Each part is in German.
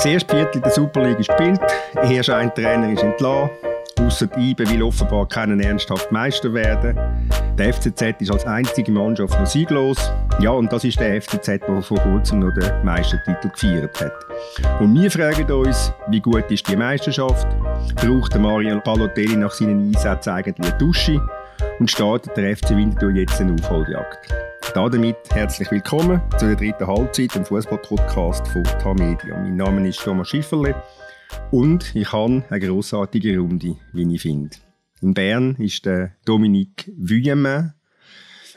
Das erste Viertel der Super League ist gespielt. Erst ein Trainer ist entlassen. Ausser IBE will offenbar keinen ernsthaft Meister werden. Der FCZ ist als einzige Mannschaft noch sieglos. Ja, und das ist der FCZ, der vor kurzem noch den Meistertitel gefeiert hat. Und wir fragen uns, wie gut ist die Meisterschaft? Braucht der Mario Balotelli nach seinen Einsätzen eigentlich eine Dusche? Und startet der FC Winterthur jetzt eine Aufholjagd? Damit herzlich willkommen zu der dritten Halbzeit im Fußball-Podcast von Tamedia. Mein Name ist Thomas Schifferle und ich habe eine grossartige Runde, wie ich finde. In Bern ist der Dominique Vuillemin,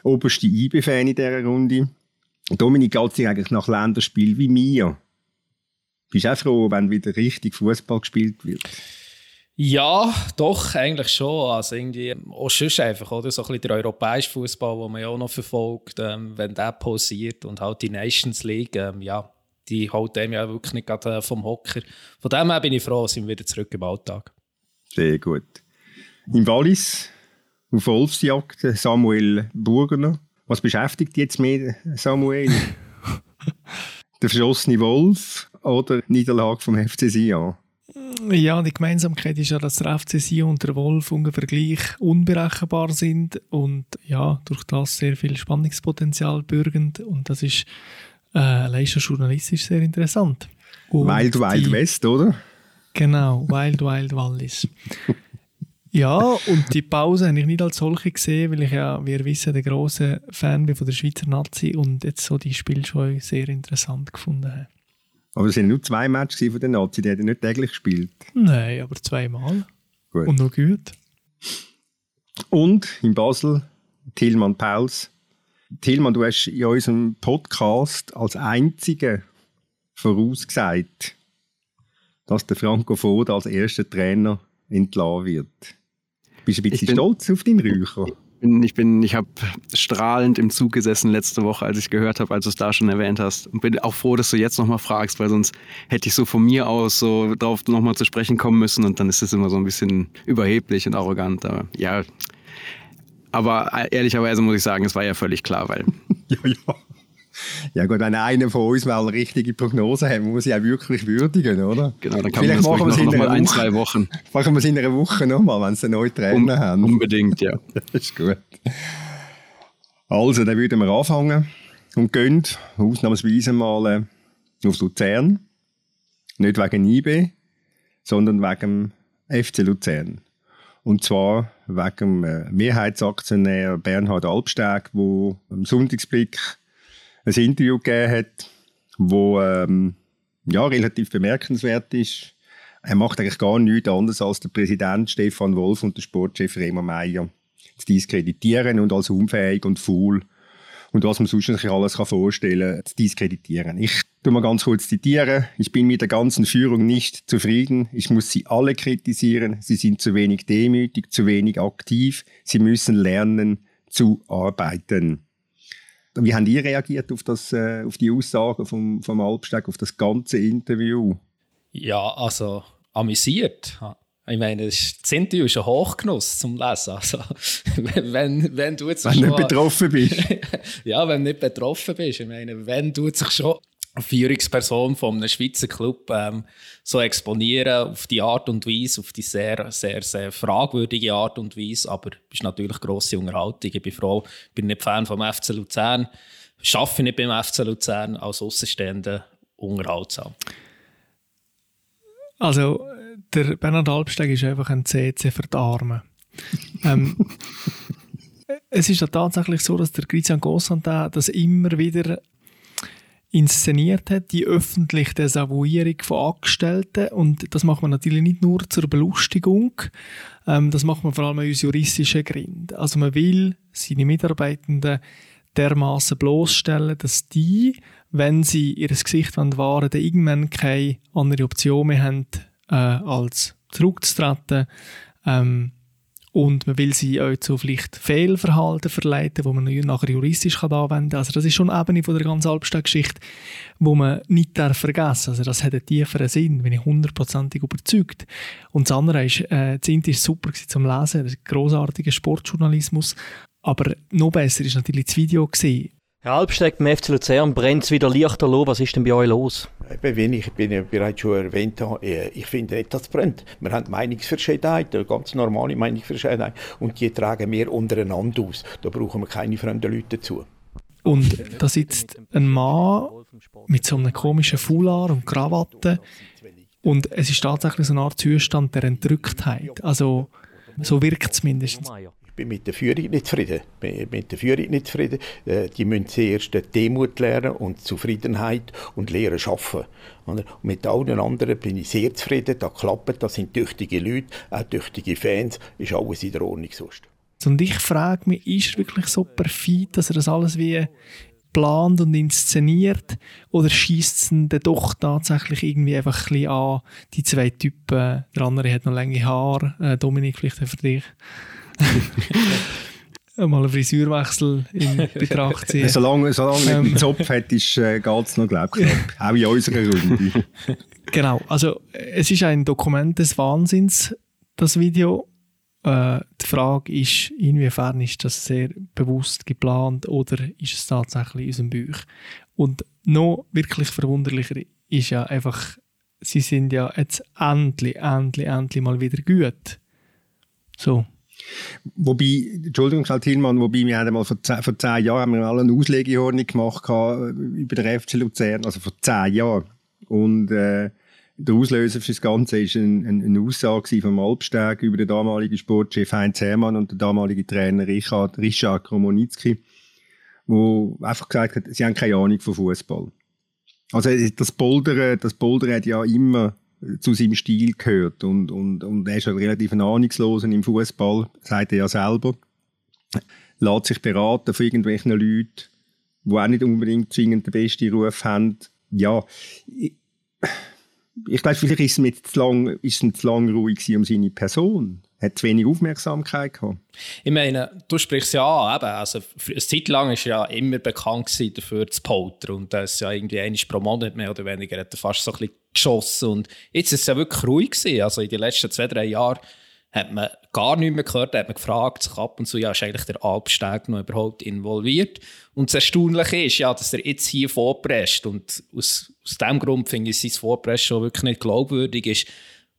oberste IB-Fan in dieser Runde. Dominik geht sich eigentlich nach Länderspiel wie mir. Bist du auch froh, wenn wieder richtig Fußball gespielt wird? Ja, doch, eigentlich schon. Also irgendwie auch sonst einfach, oder? So ein bisschen der europäische Fußball, den man ja auch noch verfolgt, ähm, wenn der pausiert und halt die Nations League, ähm, ja, die holt dem ja wirklich nicht gerade äh, vom Hocker. Von dem her bin ich froh, sind wir wieder zurück im Alltag. Sehr gut. Im Wallis auf Wolfsjagd Samuel Burgener. Was beschäftigt jetzt mehr Samuel? der verschossene Wolf oder Niederlage vom FC Sion? Ja, die Gemeinsamkeit ist ja, dass der FC Sion und der Wolf ungefähr gleich unberechenbar sind und ja, durch das sehr viel Spannungspotenzial bürgend und das ist äh, leider journalistisch sehr interessant. Und Wild Wild die, West, oder? Genau, Wild Wild Wallis. ja, und die Pause habe ich nicht als solche gesehen, weil ich ja, wie ihr wisst, der große Fan bin von der Schweizer Nazi und jetzt so die Spiel schon sehr interessant gefunden habe. Aber es waren nur zwei Matches von den Nazi, die haben nicht täglich gespielt. Nein, aber zweimal. Gut. Und noch gut. Und in Basel Tilman Pauls. Tilman, du hast in unserem Podcast als einziger vorausgesagt, dass der Franco Foda als erster Trainer entlassen wird. Bist du ein bisschen stolz auf deinen Räucher? Bin, ich bin, ich habe strahlend im Zug gesessen letzte Woche, als ich gehört habe, als du es da schon erwähnt hast. Und bin auch froh, dass du jetzt nochmal fragst, weil sonst hätte ich so von mir aus so darauf nochmal zu sprechen kommen müssen und dann ist es immer so ein bisschen überheblich und arrogant. Aber ja, aber ehrlicherweise muss ich sagen, es war ja völlig klar, weil. ja, ja. Ja gut, wenn einer von uns mal eine richtige Prognose hat, muss ich auch wirklich würdigen, oder? Genau, dann kann Vielleicht man das noch, noch mal ein, zwei Wochen. Machen wir es in einer Woche nochmal, wenn sie neuen Trainer um, haben. Unbedingt, ja. das ist gut. Also, dann würden wir anfangen und gehen ausnahmsweise mal äh, auf Luzern. Nicht wegen IB, sondern wegen FC Luzern. Und zwar wegen dem äh, Mehrheitsaktionär Bernhard Albsteg, der am Sonntagsblick ein Interview gegeben hat, wo ähm, ja, relativ bemerkenswert ist. Er macht eigentlich gar nichts anderes als der Präsident Stefan Wolf und der Sportchef Remo Meyer zu diskreditieren und als unfähig und faul und was man sonst sich alles vorstellen kann, zu diskreditieren. Ich tu mal ganz kurz zitieren. Ich bin mit der ganzen Führung nicht zufrieden. Ich muss sie alle kritisieren. Sie sind zu wenig demütig, zu wenig aktiv. Sie müssen lernen zu arbeiten. Wie haben ihr reagiert auf, das, äh, auf die Aussagen vom, vom Albsteg, auf das ganze Interview? Ja, also amüsiert. Ich meine, das Interview ist ein Hochgenuss zum Lesen. Also, wenn, wenn du jetzt wenn schon, nicht betroffen bist. ja, wenn du nicht betroffen bist. Ich meine, wenn du sich schon Führungsperson von einem Schweizer Club ähm, so exponieren auf die Art und Weise, auf die sehr, sehr, sehr fragwürdige Art und Weise. Aber es ist natürlich grosse Unterhaltung. Ich bin froh, ich bin nicht Fan vom FC Luzern, arbeite nicht beim FC Luzern als Außenstehender unterhaltsam. Also, der Bernhard Albsteg ist einfach ein CC für die Armen. ähm, es ist ja tatsächlich so, dass der Christian Gossantin das immer wieder inszeniert hat, die öffentliche Desavouierung von Angestellten. Und das macht man natürlich nicht nur zur Belustigung, ähm, das macht man vor allem aus juristischen Gründen. Also man will seine Mitarbeitenden dermaßen bloßstellen, dass die, wenn sie ihr Gesicht wahren dann irgendwann keine andere Option mehr haben, äh, als zurückzutreten. Ähm, und man will sie auch zu vielleicht Fehlverhalten verleiten, wo man nachher juristisch kann anwenden kann. Also das ist schon eine Ebene der ganzen Albstadt-Geschichte, wo man nicht darf vergessen Also das hat einen tieferen Sinn, bin ich hundertprozentig überzeugt. Und das andere ist, äh, das Inti ist super zum Lesen, großartiger Sportjournalismus. Aber noch besser ist natürlich das Video gesehen. Herr Albsteg, beim FC Luzern brennt es wieder Lichter los. Was ist denn bei euch los? Eben, wie ich bin ja bereits schon erwähnt habe, ich finde nicht, dass es brennt. Wir haben Meinungsverschiedenheit, eine ganz normale Meinungsverschiedenheit. Und die tragen wir untereinander aus. Da brauchen wir keine fremden Leute dazu. Und da sitzt ein Mann mit so einem komischen Foulard und Krawatte. Und es ist tatsächlich so eine Art Zustand der Entrücktheit. Also, so wirkt es mindestens. Bin mit der Führung nicht zufrieden. Bin mit der Führung nicht zufrieden. Äh, die müssen zuerst Demut lernen und Zufriedenheit und Lehren schaffen. Und mit allen anderen bin ich sehr zufrieden. Da klappt, das sind tüchtige Leute, auch tüchtige Fans. Ist alles in der Ordnung sonst. Und ich frage mich, ist er wirklich so perfid, dass er das alles wie plant und inszeniert? Oder schießt es dann doch tatsächlich irgendwie einfach ein an, die zwei Typen, der andere hat noch lange Haare, äh, Dominik, vielleicht für dich. mal einen Frisurwechsel in Betracht ziehen. solange solange ähm, mit Zopf hättest, äh, geht es noch, glaube ich, Auch in unserer Runde. genau, also es ist ein Dokument des Wahnsinns, das Video. Äh, die Frage ist, inwiefern ist das sehr bewusst geplant oder ist es tatsächlich in unserem Buch? Und noch wirklich verwunderlicher ist ja einfach, sie sind ja jetzt endlich, endlich, endlich mal wieder gut. So. Wobei, Entschuldigung, Karl Tillmann, wobei wir haben mal vor zehn, vor zehn Jahren haben wir alle eine Auslegehörnung gemacht über den FC Luzern, also vor zehn Jahren. Und äh, der Auslöser für das Ganze war ein, ein, eine Aussage vom Alpsteg über den damaligen Sportchef Heinz Hermann und den damaligen Trainer Richard, Richard Kromonitzki, wo einfach gesagt hat, sie haben keine Ahnung von Fußball. Also das Bouldern, das Bouldern hat ja immer zu seinem Stil gehört. Und, und, und er ist ja relativ ahnungslos im Fußball, sagt er ja selber. Lässt sich beraten von irgendwelchen Leuten, die auch nicht unbedingt zwingend den besten Ruf haben. Ja, ich, ich glaube, vielleicht ist es, mit zu lang, ist es zu lang ruhig um seine Person hat zu wenig Aufmerksamkeit gehabt. Ich meine, du sprichst ja an, eben, also eine Zeit lang war ja immer bekannt dafür zu poltern und das ist ja irgendwie einmal pro Monat mehr oder weniger hat er fast so ein bisschen geschossen und jetzt ist es ja wirklich ruhig gewesen. also in den letzten zwei, drei Jahren hat man gar nichts mehr gehört, hat man gefragt sich ab und zu, ja, ist eigentlich der Alpsteg noch überhaupt involviert? Und das Erstaunliche ist ja, dass er jetzt hier vorpresst und aus, aus diesem Grund finde ich sein Vorpressen schon wirklich nicht glaubwürdig ist,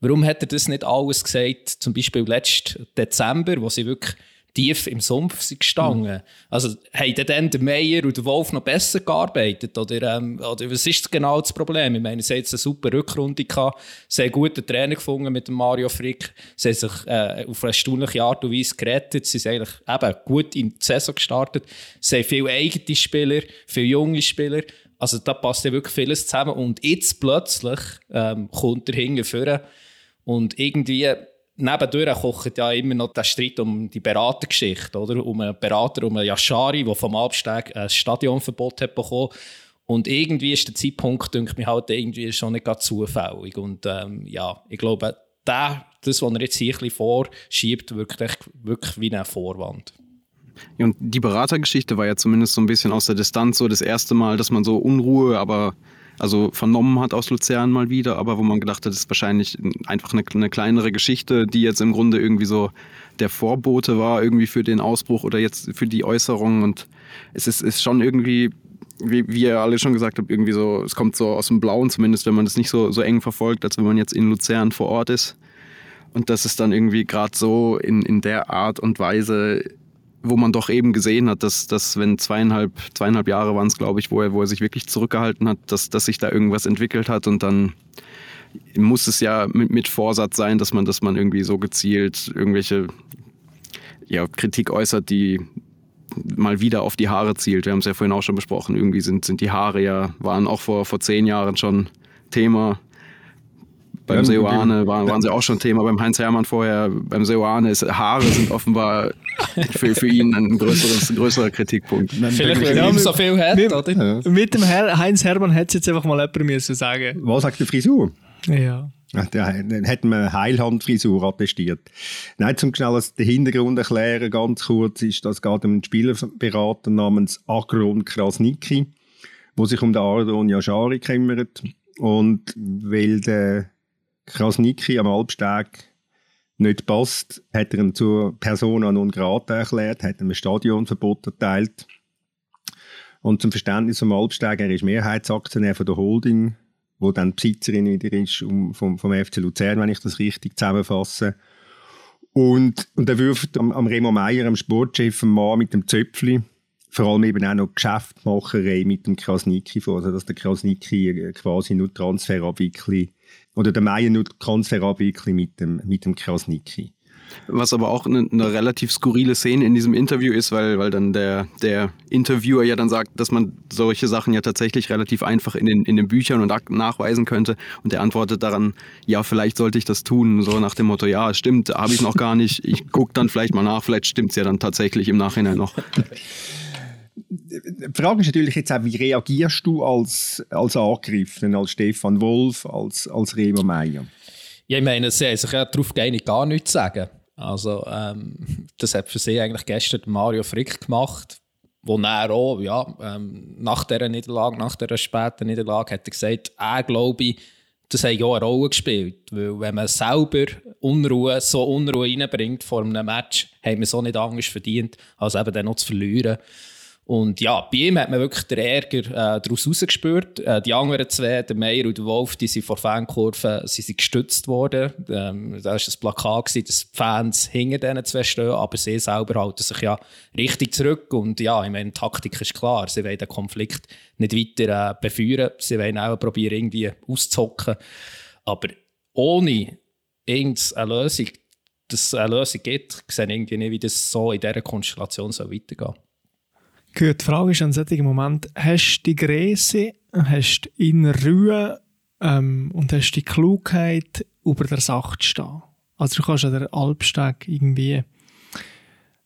Warum hat er das nicht alles gesagt, zum Beispiel letzten Dezember, wo sie wirklich tief im Sumpf sind gestanden? Mhm. Also, haben dann der Meier und der Wolf noch besser gearbeitet? Oder, ähm, oder was ist genau das Problem? Ich meine, sie haben jetzt eine super Rückrunde gehabt, sehr gute Trainer gefunden mit dem Mario Frick, sie haben sich äh, auf eine erstaunliche Art und Weise gerettet, sie sind eigentlich eben gut in die Saison gestartet, sie haben viele eigene Spieler, viele junge Spieler, also da passt ja wirklich vieles zusammen und jetzt plötzlich ähm, kommt er hinten und irgendwie nebendurch kocht ja immer noch der Streit um die Beratergeschichte, oder? Um einen Berater, um einen Yashari, der vom Albsteg ein Stadionverbot hat bekommen. Und irgendwie ist der Zeitpunkt, denke ich halt irgendwie schon nicht ganz zufällig. Und ähm, ja, ich glaube, der, das, was er jetzt hier ein bisschen vorschiebt, wirkt echt wirklich wie ein Vorwand. Ja, und die Beratergeschichte war ja zumindest so ein bisschen aus der Distanz so das erste Mal, dass man so Unruhe, aber also vernommen hat aus Luzern mal wieder, aber wo man gedacht hat, das ist wahrscheinlich einfach eine, eine, kleinere Geschichte, die jetzt im Grunde irgendwie so der Vorbote war, irgendwie für den Ausbruch oder jetzt für die Äußerung. Und es ist, ist schon irgendwie, wie, wie ihr alle schon gesagt habt, irgendwie so, es kommt so aus dem Blauen, zumindest wenn man das nicht so, so eng verfolgt, als wenn man jetzt in Luzern vor Ort ist. Und das ist dann irgendwie gerade so in, in der Art und Weise wo man doch eben gesehen hat, dass, dass wenn zweieinhalb, zweieinhalb Jahre waren es, glaube ich, wo er, wo er sich wirklich zurückgehalten hat, dass, dass sich da irgendwas entwickelt hat und dann muss es ja mit, mit Vorsatz sein, dass man, dass man irgendwie so gezielt irgendwelche ja, Kritik äußert, die mal wieder auf die Haare zielt. Wir haben es ja vorhin auch schon besprochen. Irgendwie sind, sind die Haare ja, waren auch vor, vor zehn Jahren schon Thema. Beim ja, Seoane waren, waren sie auch schon Thema, beim Heinz Hermann vorher, beim Seoane ist Haare sind offenbar für, für ihn ein größeres, größerer Kritikpunkt. Vielleicht, weil er so viel hat, mit, oder? Mit dem Her Heinz Hermann hätte es jetzt einfach mal jemand müssen sagen. Was sagt die Frisur? Ja. Dann hätten wir Heilhandfrisur attestiert. Nein, zum schnell den Hintergrund erklären, ganz kurz, ist, das geht um einen Spielerberater namens Agron Krasniki, der sich um den Ardon Yashari kümmert. Und weil der Krasniki am Albsteg nicht passt, hat er ihn zur Persona non grata erklärt, hat ihm ein Stadionverbot erteilt. Und zum Verständnis vom Alpsteiger, er ist Mehrheitsaktionär von der Holding, wo dann Besitzerin wieder ist um, vom, vom FC Luzern, wenn ich das richtig zusammenfasse. Und, und er wirft am, am Remo Meier, am Sportchef, am Mann mit dem Zöpfli, vor allem eben auch noch Geschäftmacherei mit dem Krasniki vor, also dass der Krasniki äh, quasi nur Transfer abwickelt, oder der Meier nur Transfer abwickelt mit dem, mit dem Krasniki. Was aber auch eine, eine, relativ skurrile Szene in diesem Interview ist, weil, weil dann der, der Interviewer ja dann sagt, dass man solche Sachen ja tatsächlich relativ einfach in den, in den Büchern und Akten nachweisen könnte. Und er antwortet daran, ja, vielleicht sollte ich das tun. So nach dem Motto, ja, stimmt, habe ich noch gar nicht. Ich gucke dann vielleicht mal nach, vielleicht stimmt es ja dann tatsächlich im Nachhinein noch. Die Frage ist natürlich jetzt auch, wie reagierst du als, als Angegriffener, als Stefan Wolf, als, als Remo Meier? Ja, ich meine, sie haben sich ja darauf geeinigt, gar nichts zu sagen. Also, ähm, das hat für sie eigentlich gestern Mario Frick gemacht, wo er auch, ja, ähm, nach dieser Niederlage, nach dieser späten Niederlage, hat er gesagt, er glaube das hat ja eine Rolle gespielt. Weil, wenn man selber Unruhe, so Unruhe reinbringt vor einem Match, haben wir so nicht Angst verdient, als eben dann noch zu verlieren. Und ja, bei ihm hat man wirklich den Ärger äh, daraus rausgespürt. Äh, die anderen zwei, der Meier und der Wolf, die sind vor Fankurven sie sind gestützt worden. Ähm, da war ein Plakat, gewesen, dass die Fans hinter diesen zwei stehen, aber sie selber halten sich ja richtig zurück. Und ja, ich meine, die Taktik ist klar. Sie wollen den Konflikt nicht weiter äh, beführen. Sie wollen auch probieren, irgendwie auszuzocken. Aber ohne irgendeine Lösung, dass es eine Lösung gibt, sehe ich irgendwie nicht, wie das so in dieser Konstellation so weitergehen soll. Gut, die Frage ist an solchen Moment, hast du die Größe, hast du in Ruhe ähm, und hast die Klugheit, über der Sache zu stehen? Also du kannst an der Alpsteg irgendwie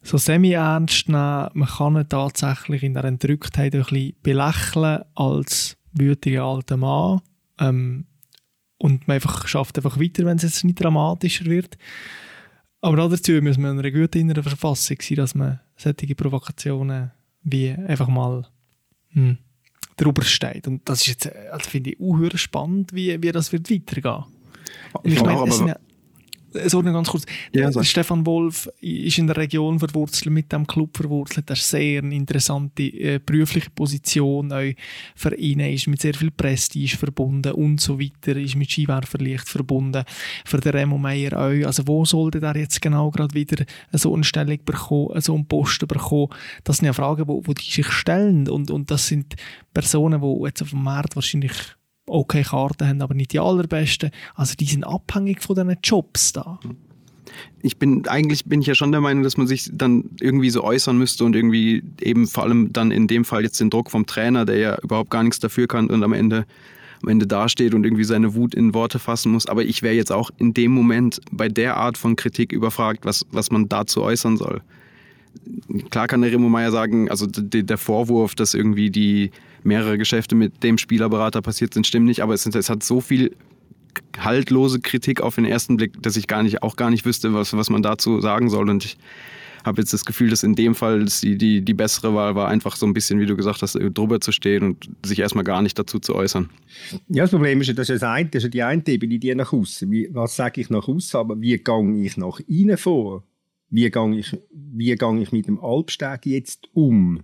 so semi-ernst nehmen, man kann ihn tatsächlich in der Entrücktheit ein bisschen belächeln als wütiger alter Mann ähm, und man einfach schafft einfach weiter, wenn es jetzt nicht dramatischer wird. Aber dazu muss man in einer guten inneren Verfassung sein, dass man solche Provokationen wie einfach mal hm, drüber steht. Und das ist jetzt, also finde ich, auch spannend, wie, wie das wird weitergehen. Ich, ich meine, es sind ja so ganz kurz. Ja, so. Stefan Wolf ist in der Region verwurzelt, mit dem Club verwurzelt. Das ist sehr eine interessante äh, berufliche Position. Auch für ihn ist mit sehr viel Prestige verbunden und so weiter. Ist mit Skiwerferlicht verbunden. Für den Remo Meyer auch. Also wo sollte er jetzt genau gerade wieder so eine Stellung bekommen, so einen Posten bekommen? Das sind ja Fragen, wo, wo die sich stellen. Und, und das sind Personen, die jetzt auf dem Markt wahrscheinlich okay Karten haben, aber nicht die allerbesten. Also die sind abhängig von diesen Jobs da. Ich bin, eigentlich bin ich ja schon der Meinung, dass man sich dann irgendwie so äußern müsste und irgendwie eben vor allem dann in dem Fall jetzt den Druck vom Trainer, der ja überhaupt gar nichts dafür kann und am Ende, am Ende dasteht und irgendwie seine Wut in Worte fassen muss. Aber ich wäre jetzt auch in dem Moment bei der Art von Kritik überfragt, was, was man dazu äußern soll. Klar kann der Remo Meier sagen, also der Vorwurf, dass irgendwie die, mehrere Geschäfte mit dem Spielerberater passiert sind, stimmen nicht, aber es, es hat so viel haltlose Kritik auf den ersten Blick, dass ich gar nicht, auch gar nicht wüsste, was, was man dazu sagen soll. Und ich habe jetzt das Gefühl, dass in dem Fall die, die, die bessere Wahl war, einfach so ein bisschen, wie du gesagt hast, drüber zu stehen und sich erstmal gar nicht dazu zu äußern. Ja, das Problem ist, ist, das ist die eine Ebene, die nach außen. Was sage ich nach außen, aber wie gehe ich nach innen vor? Wie gehe ich, wie gehe ich mit dem Alpsteg jetzt um?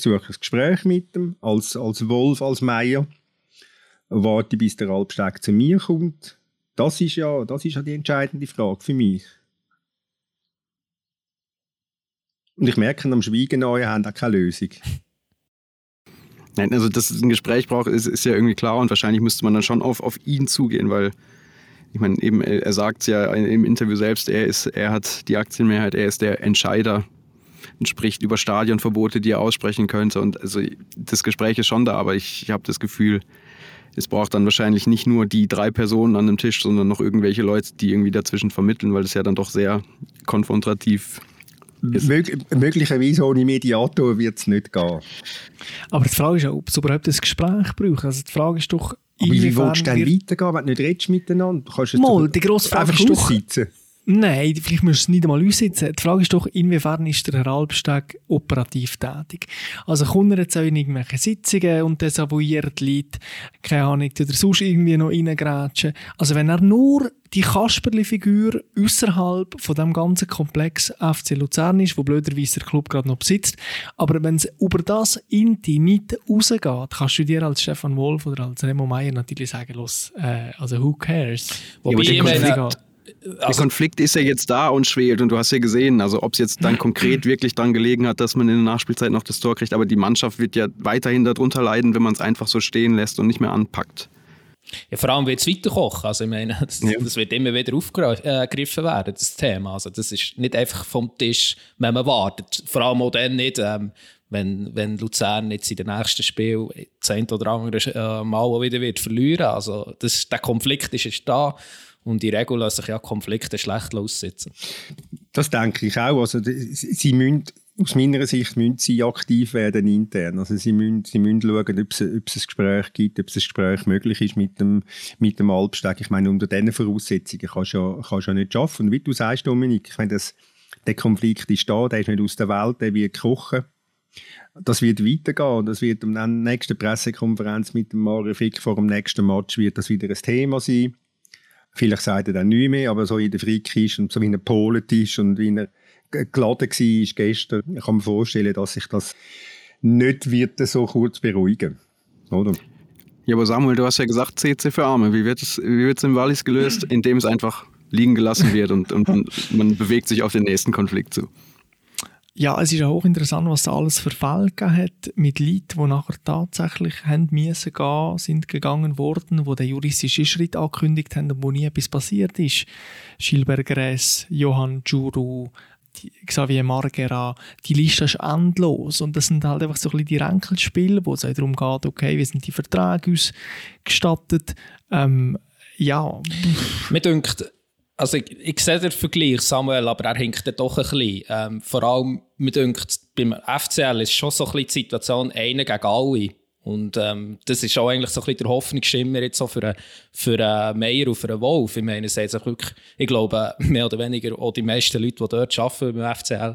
Suche ein Gespräch mit ihm, als, als Wolf, als Meier, warte, bis der Alpsteg zu mir kommt. Das ist ja, das ist ja die entscheidende Frage für mich. Und ich merke, am Schweigen an, haben auch keine Lösung. Nein, also dass es ein Gespräch braucht, ist, ist ja irgendwie klar und wahrscheinlich müsste man dann schon auf, auf ihn zugehen, weil ich meine, eben, er sagt es ja im Interview selbst, er, ist, er hat die Aktienmehrheit, er ist der Entscheider spricht über Stadionverbote, die er aussprechen könnte. Und also das Gespräch ist schon da, aber ich, ich habe das Gefühl, es braucht dann wahrscheinlich nicht nur die drei Personen an dem Tisch, sondern noch irgendwelche Leute, die irgendwie dazwischen vermitteln, weil es ja dann doch sehr konfrontativ ist. möglicherweise ohne Mediator wird es nicht gehen. Aber die Frage ist ja, ob es überhaupt ein Gespräch braucht. Also die Frage ist doch, aber wie willst du dann weitergehen, wenn du nicht redest miteinander? Du kannst Mal, die grosse Frage einfach ist aussitzen. Nein, vielleicht müsst du es nicht einmal einsetzen. Die Frage ist doch, inwiefern ist der Herr Albsteg operativ tätig? Also kommt er jetzt auch in irgendwelche Sitzungen und desavouiert Leute, keine Ahnung, oder sonst irgendwie noch reingrätschen. Also wenn er nur die Kasperli-Figur außerhalb von dem ganzen Komplex FC Luzern ist, wo blöderweise der Club gerade noch besitzt, aber wenn es über das Inti nicht rausgeht, kannst du dir als Stefan Wolf oder als Remo Meyer natürlich sagen, los, äh, also who cares? Wobei ich meine, Konflikt- der also, Konflikt ist ja jetzt da und schwelt und du hast ja gesehen, also ob es jetzt dann konkret wirklich dran gelegen hat, dass man in der Nachspielzeit noch das Tor kriegt, aber die Mannschaft wird ja weiterhin darunter leiden, wenn man es einfach so stehen lässt und nicht mehr anpackt. Ja, vor allem wird es weiterkochen. Also ich meine, das, Ja. das wird immer wieder aufgegriffen werden, das Thema. Also das ist nicht einfach vom Tisch, wenn man wartet. Vor allem auch dann nicht, ähm, wenn, wenn Luzern jetzt in den nächsten Spiel ein oder andere äh, Mal wieder wird verlieren. Also das, der Konflikt ist jetzt da und in der Regel lassen sich ja Konflikte schlecht aussitzen. Das denke ich auch. Also, sie müssen, aus meiner Sicht müssen sie aktiv werden intern. Also, sie müssen, sie müssen schauen, ob es, ob es ein Gespräch gibt, ob es ein Gespräch möglich ist mit dem, mit dem Albsteg. Ich meine, unter diesen Voraussetzungen kannst du ja, kannst ja nicht schaffen. Und wie du sagst, Dominik, ich meine, das, der Konflikt ist da, der ist nicht aus der Welt, der wird kochen. Das wird weitergehen. Das wird am der nächsten Pressekonferenz mit dem Mario Fick vor dem nächsten Match wird das wieder ein Thema sein. Vielleicht sagt er dann nicht mehr, aber so in der Frick und so wie er polet ist und wie er geladen war gestern, ich kann mir vorstellen, dass sich das nicht wird so kurz beruhigen. Oder? Ja, aber Samuel, du hast ja gesagt, CC für Arme. Wie wird es, wie wird es im Wallis gelöst? Indem es einfach liegen gelassen wird und, und man bewegt sich auf den nächsten Konflikt zu. Ja, es ist ja hochinteressant, was da alles für Fälle hat mit Leuten, die nachher tatsächlich haben müssen gehen, sind gegangen worden, wo der juristische Schritt angekündigt haben und wo nie etwas passiert ist. Gress, Johann Juru, Xavier Margera, die Liste ist endlos. Und das sind halt einfach so ein bisschen die Ränkelspiele, wo es auch darum geht, okay, wie sind die Verträge ausgestattet, ähm, ja, Mir dünkt, also ich, ich sehe den Vergleich, Samuel, aber er hinkt dann doch ein bisschen. Ähm, vor allem, mir dünkt, beim FCL ist schon so ein bisschen die Situation einer gegen alle. Und ähm, das ist auch eigentlich so ein bisschen der Hoffnungsschimmer jetzt auch für einen, für einen Meier und für einen Wolf. Ich meine, hat sich wirklich, ich glaube, mehr oder weniger auch die meisten Leute, die dort arbeiten beim FCL,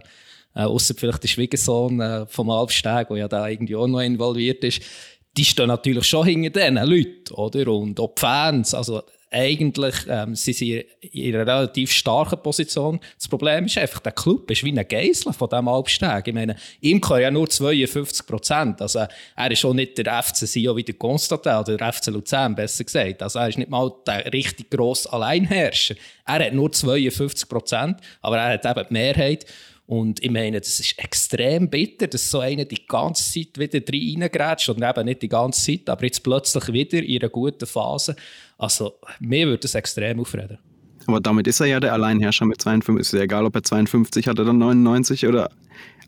äh, außer vielleicht der Schwiegersohn äh, vom Alpsteg, der ja da irgendwie auch noch involviert ist, die stehen natürlich schon hinter diesen Leuten, oder? Und auch die Fans, also eigentlich ähm, sie sind in einer relativ starken Position. Das Problem ist einfach, der Club ist wie ein Geisel von diesem Albsteg. Ich meine, ihm kann ja nur 52 Prozent. Also er ist auch nicht der FC Sion wie der Constantin oder der FC Luzern, besser gesagt. Also er ist nicht mal der richtig grosse Alleinherrscher. Er hat nur 52 Prozent, aber er hat eben die Mehrheit. Und ich meine, das ist extrem bitter, dass so einer die ganze Zeit wieder reingrätscht und eben nicht die ganze Zeit, aber jetzt plötzlich wieder in einer guten Phase. Also, mir würde das extrem aufreden. Aber damit ist er ja der Alleinherrscher mit 52. Ist ja egal, ob er 52 hat oder 99 oder.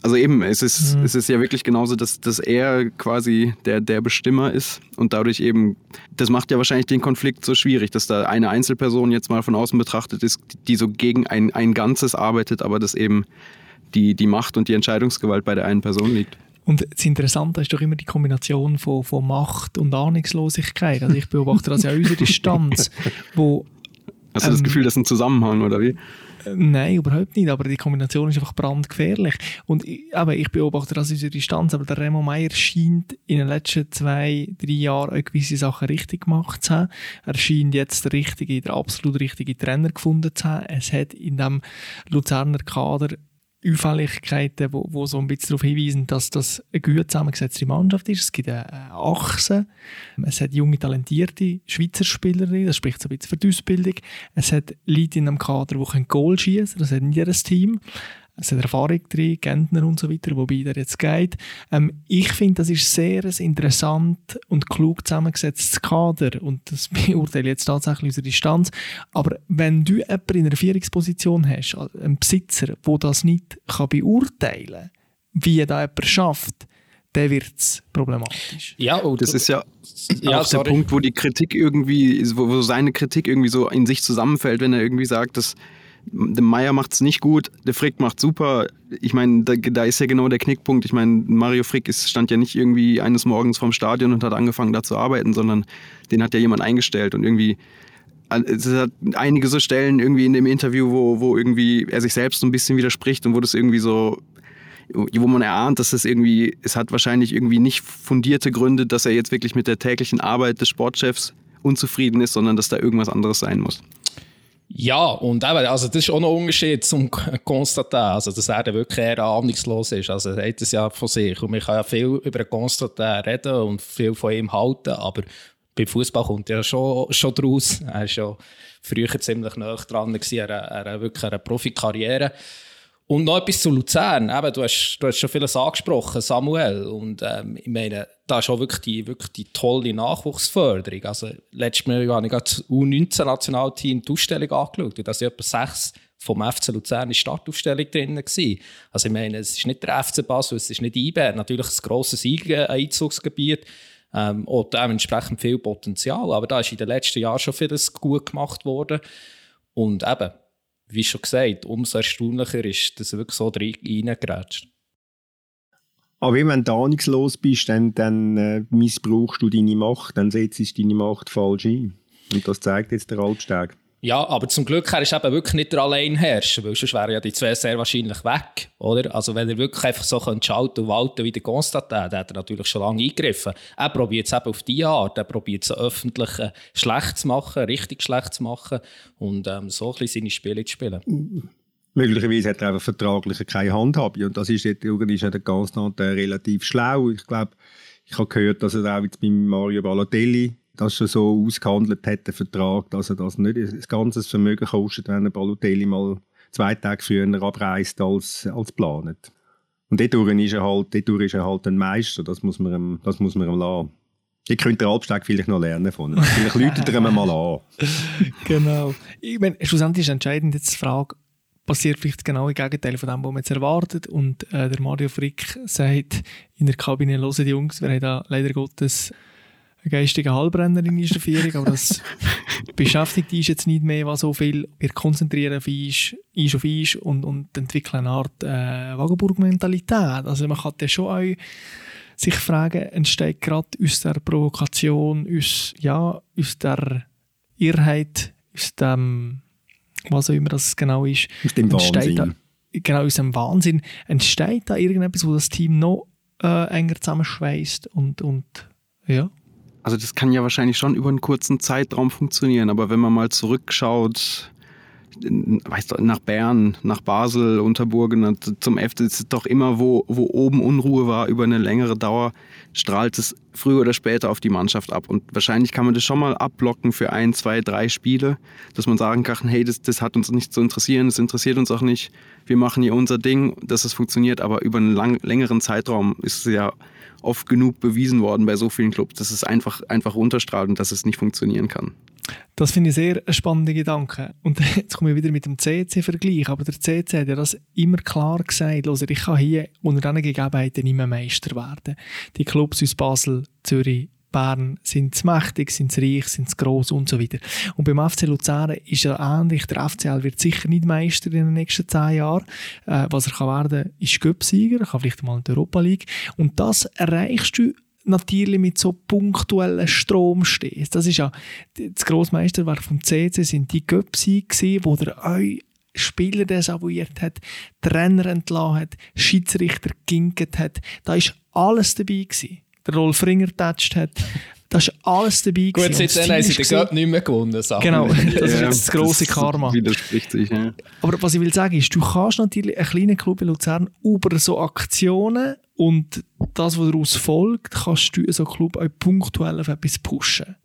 Also eben, es ist, es ist ja wirklich genauso, dass, dass er quasi der, der Bestimmer ist und dadurch eben, das macht ja wahrscheinlich den Konflikt so schwierig, dass da eine Einzelperson jetzt mal von außen betrachtet ist, die so gegen ein, ein Ganzes arbeitet, aber dass eben die, die Macht und die Entscheidungsgewalt bei der einen Person liegt. Und das Interessante ist doch immer die Kombination von, von Macht und Ahnungslosigkeit. Also ich beobachte das ja an unserer Distanz, wo Hast du das Ähm, Gefühl, das ist ein Zusammenhang oder wie? Nein, überhaupt nicht. Aber die Kombination ist einfach brandgefährlich. Und aber ich beobachte das aus unserer Distanz. Aber der Remo Meier scheint in den letzten zwei, drei Jahren gewisse Sachen richtig gemacht zu haben. Er scheint jetzt der richtige, der absolut richtige Trainer gefunden zu haben. Es hat in dem Luzerner Kader Auffälligkeiten, wo, wo so ein bisschen darauf hinweisen, dass das eine gut zusammengesetzte Mannschaft ist. Es gibt eine Achse. Es hat junge, talentierte Schweizer Spielerinnen. Das spricht so ein bisschen für die Ausbildung. Es hat Leute in einem Kader, die können Goal schießen Das hat nicht jedes Team. Es hat Erfahrung drin, Gentner und so weiter, wobei der jetzt geht. Ähm, ich finde, das ist sehr ein interessant und klug zusammengesetztes Kader und das beurteile ich jetzt tatsächlich aus der Distanz. Aber wenn du jemanden in einer Führungsposition hast, also einen Besitzer, der das nicht kann beurteilen kann, wie da jemand schafft, dann wird es problematisch. Ja, und Das ist ja ja, auch der sorry. Punkt, wo die Kritik irgendwie, wo, wo seine Kritik irgendwie so in sich zusammenfällt, wenn er irgendwie sagt, dass der Meier macht es nicht gut, der Frick macht super. Ich meine, da, da ist ja genau der Knickpunkt. Ich meine, Mario Frick ist, stand ja nicht irgendwie eines Morgens vorm Stadion und hat angefangen da zu arbeiten, sondern den hat ja jemand eingestellt und irgendwie es hat einige so Stellen irgendwie in dem Interview, wo, wo irgendwie er sich selbst so ein bisschen widerspricht und wo das irgendwie so, wo man erahnt, dass es irgendwie, es hat wahrscheinlich irgendwie nicht fundierte Gründe, dass er jetzt wirklich mit der täglichen Arbeit des Sportchefs unzufrieden ist, sondern dass da irgendwas anderes sein muss. Ja, und eben, also das ist auch noch ein Unterschied zum Konstaten, also dass er wirklich eher ahnungslos ist. Also er hat es ja von sich und man kann ja viel über den Konstaten reden und viel von ihm halten, aber beim Fußball kommt ja schon, schon draus. Er war ja früher ziemlich nah dran, gewesen, er, er wirklich eine Profikarriere. Und noch etwas zu Luzern. Eben, du, hast, du hast schon vieles angesprochen, Samuel. Und ähm, ich meine, da ist auch wirklich die, wirklich die tolle Nachwuchsförderung. Also, letztes Mal habe ich das U19-Nationalteam die Ausstellung angeschaut. Und da sind etwa sechs vom FC Luzern in Startaufstellung drin gewesen. Also, ich meine, es ist nicht der FC Basel, es ist nicht IBE. Natürlich ein grosses Einzugsgebiet. Ähm, und dementsprechend viel Potenzial. Aber da ist in den letzten Jahren schon vieles gut gemacht worden. Und eben, wie schon gesagt, umso erstaunlicher ist, dass du wirklich so reingrätscht. Aber wenn du ahnungslos bist, dann, dann äh, missbrauchst du deine Macht, dann setzt du deine Macht falsch ein. Und das zeigt jetzt der Alpsteg. Ja, aber zum Glück er ist eben wirklich nicht der Alleinherrscher, weil sonst wären ja die zwei sehr wahrscheinlich weg, oder? Also wenn er wirklich einfach so schalten und walten wie der Konstantin, dann hat er natürlich schon lange eingegriffen. Er probiert es eben auf diese Art, er probiert es öffentlich äh, schlecht zu machen, richtig schlecht zu machen und ähm, so ein bisschen seine Spiele zu spielen. Möglicherweise hat er einfach vertraglich keine Handhabe und das ist jetzt ja der Konstantin relativ schlau. Ich glaube, ich habe gehört, dass er auch jetzt beim Mario Balotelli das schon so ausgehandelt hat, der Vertrag, dass er das nicht das ganze Vermögen kostet, wenn er Balotelli mal zwei Tage früher abreist als, als geplant. Und dadurch ist er halt, dadurch ist er halt ein Meister, das muss man ihm, das muss man ihm lassen. Ich könnte der Albsteg vielleicht noch lernen von ihm. Vielleicht läutet er ihm mal an. genau. Ich meine, schlussendlich ist entscheidend jetzt die Frage, passiert vielleicht genau das Gegenteil von dem, was man jetzt erwartet. Und äh, der Mario Frick sagt in der Kabine, hören die Jungs, wir haben da leider Gottes ein geistiger Halbrenner in der Vierung, aber das beschäftigt uns jetzt nicht mehr was so viel. Wir konzentrieren auf uns, uns auf uns und, und entwickeln eine Art äh, Wagenburg-Mentalität. Also man kann ja schon auch sich fragen, entsteht gerade aus der Provokation, aus, ja, aus der Irrheit, aus dem, was auch immer das genau ist, aus dem Wahnsinn. Da, genau, aus dem Wahnsinn, entsteht da irgendetwas, wo das Team noch äh, enger zusammenschweißt und, und ja. Also das kann ja wahrscheinlich schon über einen kurzen Zeitraum funktionieren, aber wenn man mal zurückschaut, weißt du, nach Bern, nach Basel, Unterburgen, zum F, das ist doch immer, wo, wo oben Unruhe war über eine längere Dauer, strahlt es früher oder später auf die Mannschaft ab. Und wahrscheinlich kann man das schon mal abblocken für ein, zwei, drei Spiele, dass man sagen kann, hey, das, das hat uns nicht zu interessieren, das interessiert uns auch nicht, wir machen hier unser Ding, dass es funktioniert, aber über einen lang, längeren Zeitraum ist es ja oft genug bewiesen worden bei so vielen Clubs, dass es einfach, einfach runterstrahlt und dass es nicht funktionieren kann. Das finde ich sehr spannende Gedanke. Und jetzt komme ich wieder mit dem CC-Vergleich. Aber der CC hat ja das immer klar gesagt. Also ich kann hier unter diesen Gegebenheiten nicht mehr Meister werden. Die Clubs aus Basel, Zürich, Bern sind mächtig, sind reich, sind gross und so weiter. Und beim FC Luzern ist ja ähnlich. Der FCL wird sicher nicht Meister in den nächsten zehn Jahren. Äh, was er kann werden, ist Göpsieger, kann vielleicht mal in der Europa League. Und das erreichst du natürlich mit so punktuellen Stromstehs. Das ist ja das Grossmeisterwerk vom CC sind die Göpsi wo der euch Spieler desavouiert hat, Trainer entlassen hat, Schiedsrichter ginket hat. Da ist alles dabei gewesen der Rolf Ringer getatscht hat. Das ist alles dabei. Gut, seitdem haben sie den Gott nicht mehr gewonnen. Sachen. Genau, das ja, ist jetzt das grosse Karma. widerspricht sich, ja. Aber was ich will sagen ist, du kannst natürlich einen kleinen Club in Luzern über so Aktionen und das, was daraus folgt, kannst du so einen Club auch punktuell auf etwas pushen.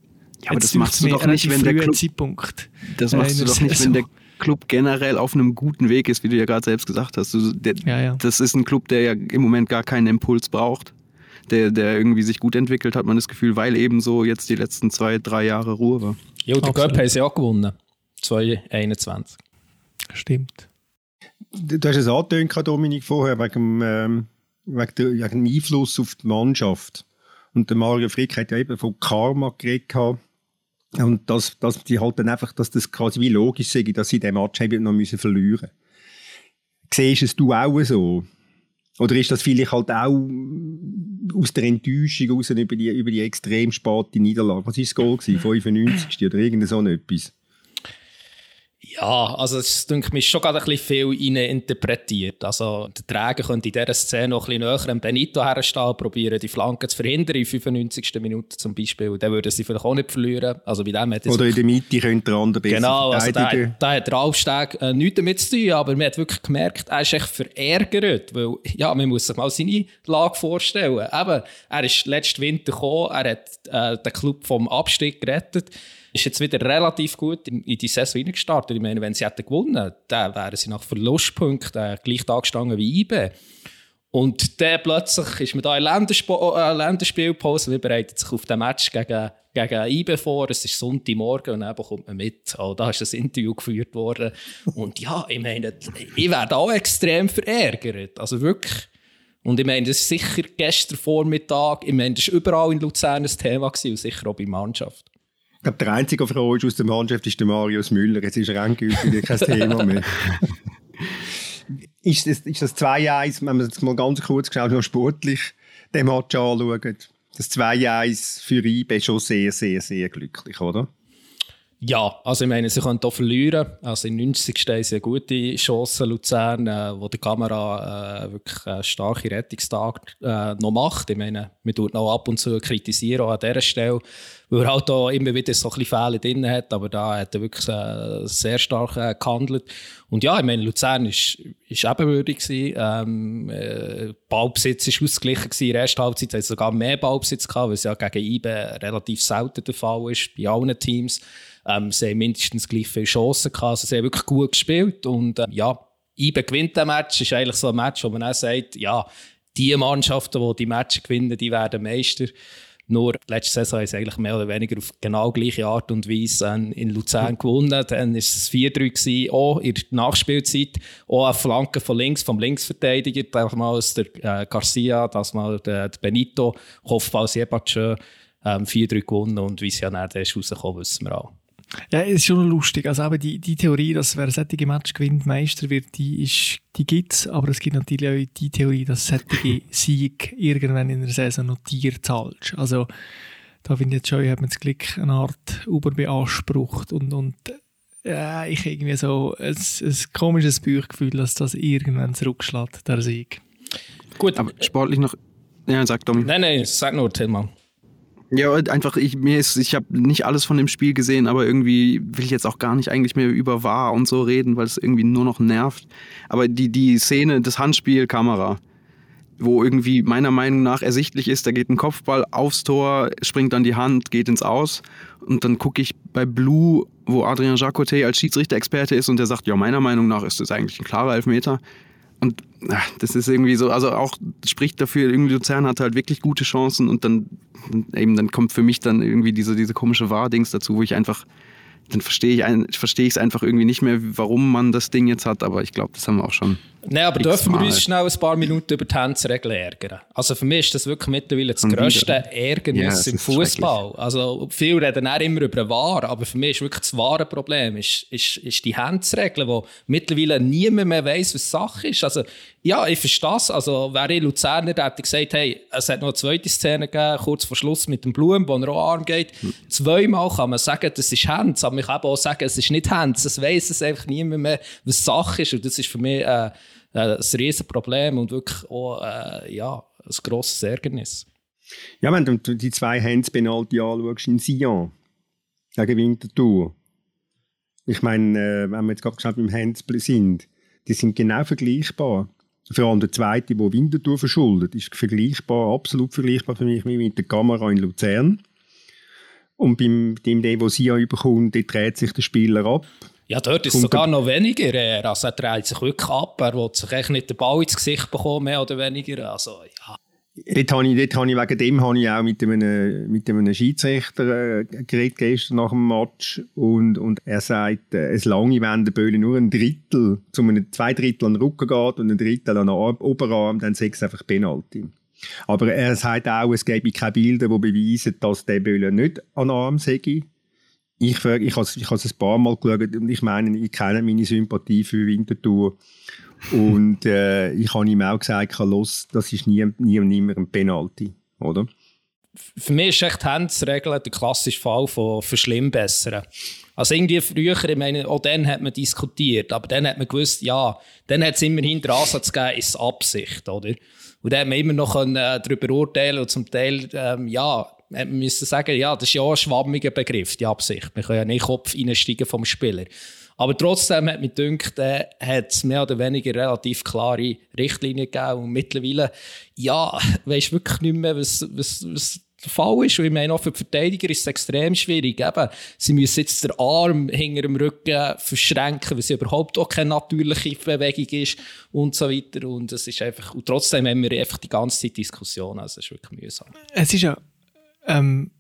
Ja, aber das machst du doch nicht, wenn der Club... Zeitpunkt, das machst äh, du doch nicht, wenn der Club generell auf einem guten Weg ist, wie du ja gerade selbst gesagt hast. Du, der, ja, ja. Das ist ein Club, der ja im Moment gar keinen Impuls braucht der, der irgendwie sich gut entwickelt, hat man das Gefühl, weil eben so jetzt die letzten zwei, drei Jahre Ruhe war. Ja, der Göpp haben sie auch gewonnen. 2021. Stimmt. Du hast es angetönt, Dominik, vorher, wegen, ähm, wegen, der, wegen dem Einfluss auf die Mannschaft. Und der Mario Frick hat ja eben von Karma geredet. Und dass, dass die halt dann einfach, dass das quasi wie logisch sei, dass sie den Match eben noch müssen verlieren müssen. Siehst es du auch so? Oder ist das vielleicht halt auch aus der Enttäuschung raus über die, über die extrem späte Niederlage? Was war das Goal? Gewesen? 95. oder irgend so etwas? Ja, also es denke mich schon gerade ein bisschen viel interpretiert. Also der Träger könnte in dieser Szene noch ein bisschen näher am Benito herstehen, probieren die Flanke zu verhindern in 95. Minute zum Beispiel. Dann würden sie vielleicht auch nicht verlieren. Also bei dem hat Oder in der Mitte könnte der andere besser Genau, also da, da hat der Aufstieg äh, nichts damit zu tun, aber man hat wirklich gemerkt, er ist echt verärgert, weil, ja, man muss sich mal seine Lage vorstellen. Eben, er ist letzten Winter gekommen, er hat äh, den Club vom Abstieg gerettet ist jetzt wieder relativ gut in, die Saison gestartet. Ich meine, wenn sie hätten gewonnen, dann wären sie nach Verlustpunkten gleich da gestanden wie IBE. Und dann plötzlich ist man da in Ländersp äh, Länderspielpause und bereitet sich auf den Match gegen, gegen IBE vor. Es ist Sonntagmorgen und dann bekommt man mit, oh, da ist ein Interview geführt worden. Und ja, ich meine, ich werde auch extrem verärgert. Also wirklich. Und ich meine, das ist sicher gestern Vormittag, ich meine, das war überall in Luzern ein Thema gewesen, und sicher auch bei Mannschaft. Ich glaube, der einzige Frau aus der Mannschaft ist der Marius Müller. Jetzt ist er endgültig kein Thema mehr. ist das, ist das 2-1, wenn man jetzt mal ganz kurz geschaut, noch sportlich den Match anschaut, das 2-1 für IBE schon sehr, sehr, sehr glücklich, oder? Ja, also ich meine, sie können hier verlieren. Also in 90. stehen sie eine gute Chance, Luzern, äh, wo die Kamera äh, wirklich einen starken Rettungstag äh, noch macht. Ich meine, man tut noch ab und zu kritisieren auch an dieser Stelle, weil er halt da immer wieder so ein bisschen Fehler drin hat, aber da hat er wirklich äh, sehr stark äh, gehandelt. Und ja, ich meine, Luzern ist, ist ebenwürdig gewesen. Ähm, äh, Ballbesitz ist ausgeglichen gewesen. In der ersten Halbzeit hat es sogar mehr Ballbesitz gehabt, weil es ja gegen IBE relativ selten der Fall ist, bei allen Teams. Ähm, sie haben mindestens gleich viele Chancen gehabt. Also sie haben wirklich gut gespielt. Und äh, ja, IBE gewinnt den Match. ist eigentlich so ein Match, wo man auch sagt, ja, die Mannschaften, die die Matches gewinnen, die werden Meister. Nur letzte Saison ist eigentlich mehr oder weniger auf genau gleiche Art und Weise in Luzern gewonnen. Dann war es 4-3 auch in der Nachspielzeit. Auch eine Flanke von links, vom Linksverteidiger, damals der äh, Garcia, das mal der, der Benito, Kopfball Sebastian, ähm, 4-3 gewonnen und wie sie ja dann rausgekommen wissen wir auch. Ja, es ist schon lustig. Also eben die, die Theorie, dass wer sättige Match gewinnt, Meister wird, die, ist, die gibt es. Aber es gibt natürlich auch die Theorie, dass sättige Sieg irgendwann in der Saison notiert falsch. Also da finde ich jetzt schon, ich habe mir das Glück eine Art Uber beansprucht und, und ja, ich irgendwie so ein, ein komisches Bauchgefühl, dass das irgendwann zurückschlägt, der Sieg. Gut. Aber sportlich noch... Ja, sag Domi. Nein, nein, sag nur, Tillmann. Ja, einfach, ich, mir ich habe nicht alles von dem Spiel gesehen, aber irgendwie will ich jetzt auch gar nicht eigentlich mehr über wahr und so reden, weil es irgendwie nur noch nervt. Aber die, die Szene, das Handspiel, Kamera, wo irgendwie meiner Meinung nach ersichtlich ist, da geht ein Kopfball aufs Tor, springt dann die Hand, geht ins Aus. Und dann gucke ich bei Blue, wo Adrian Jacotet als Schiedsrichter-Experte ist und der sagt, ja, meiner Meinung nach ist das eigentlich ein klarer Elfmeter. Und ach, das ist irgendwie so, also auch spricht dafür, irgendwie Luzern hat halt wirklich gute Chancen und dann eben dann kommt für mich dann irgendwie diese, diese komische Wahrdings dazu, wo ich einfach dann verstehe ich es einfach irgendwie nicht mehr, warum man das Ding jetzt hat, aber ich glaube, das haben wir auch schon. Nein, aber dürfen wir uns schnell ein paar Minuten über die Tänzregeln ärgern? Also für mich ist das wirklich mittlerweile das grösste Ärgernis ja, im Fußball. Also viele reden auch immer über Wahr, aber für mich ist wirklich das wahre Problem ist, ist, ist die Handsregel, wo mittlerweile niemand mehr weiß, was Sache ist. Also ja, ich verstehe es. Also wäre ich Luzerner, hätte gesagt, hey, es hat noch eine zweite Szene gegeben, kurz vor Schluss mit dem Blumen, wo er auch Arm geht. Hm. Zweimal kann man sagen, das ist Hands, aber man kann auch sagen, es ist nicht Hands. Es weiß es einfach niemand mehr, was Sache ist. Und das ist für mich äh, ein riesen Problem und wirklich auch äh, ja, ein grosses Ärgernis. Ja, wenn du die zwei Hands-Penalty anschaust in Sion gegen Winterthur, ich meine, äh, wenn wir jetzt gerade beim Hands sind, die sind genau vergleichbar. Vor allem der zweite, der Winterthur verschuldet, ist vergleichbar, absolut vergleichbar für mich mit der Kamera in Luzern. Und beim dem, der Sion überkommt, dreht sich der Spieler ab. Ja, dort ist es sogar noch weniger. Er, also er dreht sich wirklich ab. Er will sich echt nicht den Ball ins Gesicht bekommen, mehr oder weniger. Also, ja. Dort habe ich, dort habe ich, wegen dem habe ich auch mit einem, mit einem Schiedsrichter äh, geredet gestern nach dem Match und, und er sagt, äh, es lange, wenn der Böhle nur ein Drittel, zu einem zwei Drittel an den Rücken geht und ein Drittel an den Oberarm, dann sagt es einfach Penalty. Aber er sagt auch, es gäbe keine Bilder, die beweisen, dass der Böhle nicht an den Arm sei ich, ich habe ich es ein paar Mal geschaut und ich meine, ich kenne meine Sympathie für Winterthur. und äh, ich habe ihm auch gesagt, los, das ist nie, nie, nie mehr ein Penalty, oder? für mich ist echt Handsregeln der klassische Fall von Verschlimmbessern. Also irgendwie früher, ich meine, auch dann hat man diskutiert, aber dann hat man gewusst, ja, dann hat es immerhin den Ansatz gegeben, ist Absicht, oder? Und dann hat man immer noch können, äh, darüber urteilen und zum Teil, ähm, ja, man müssen sagen, ja, das ist ja auch ein schwammiger Begriff, die Absicht. Man kann ja nicht Kopf reinsteigen vom Spieler. Aber trotzdem hat mich gedacht, äh, hat es mehr oder weniger relativ klare Richtlinien gegeben. Und mittlerweile, ja, weisst wirklich nicht mehr, was, was, was der Fall ist. Und ich meine, auch für die Verteidiger ist es extrem schwierig. Eben, sie müssen jetzt den Arm hinter dem Rücken verschränken, weil es überhaupt auch keine natürliche Bewegung ist und so weiter. Und es ist einfach, und trotzdem haben wir einfach die ganze Zeit Diskussionen. Also es ist wirklich mühsam. Es ist ja, ähm,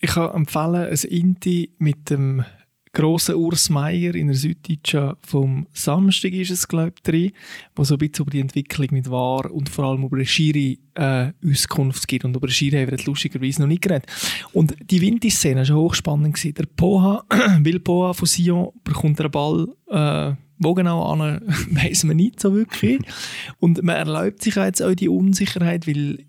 ich kann empfehlen, ein Inti mit dem grossen Urs Meier in der Süddeutschen vom Samstag ist es, glaube ich, drin, wo so ein bisschen über die Entwicklung mit War und vor allem über die Schiri äh, Auskunft gibt. Und über die Schiri haben wir lustigerweise noch nicht geredet. Und die Winterszene war hochspannend. Gewesen. Der Poha, Will Poha von Sion, bekommt den Ball äh, wo genau an, weiss man nicht so wirklich. Und man erlaubt sich jetzt auch die Unsicherheit, weil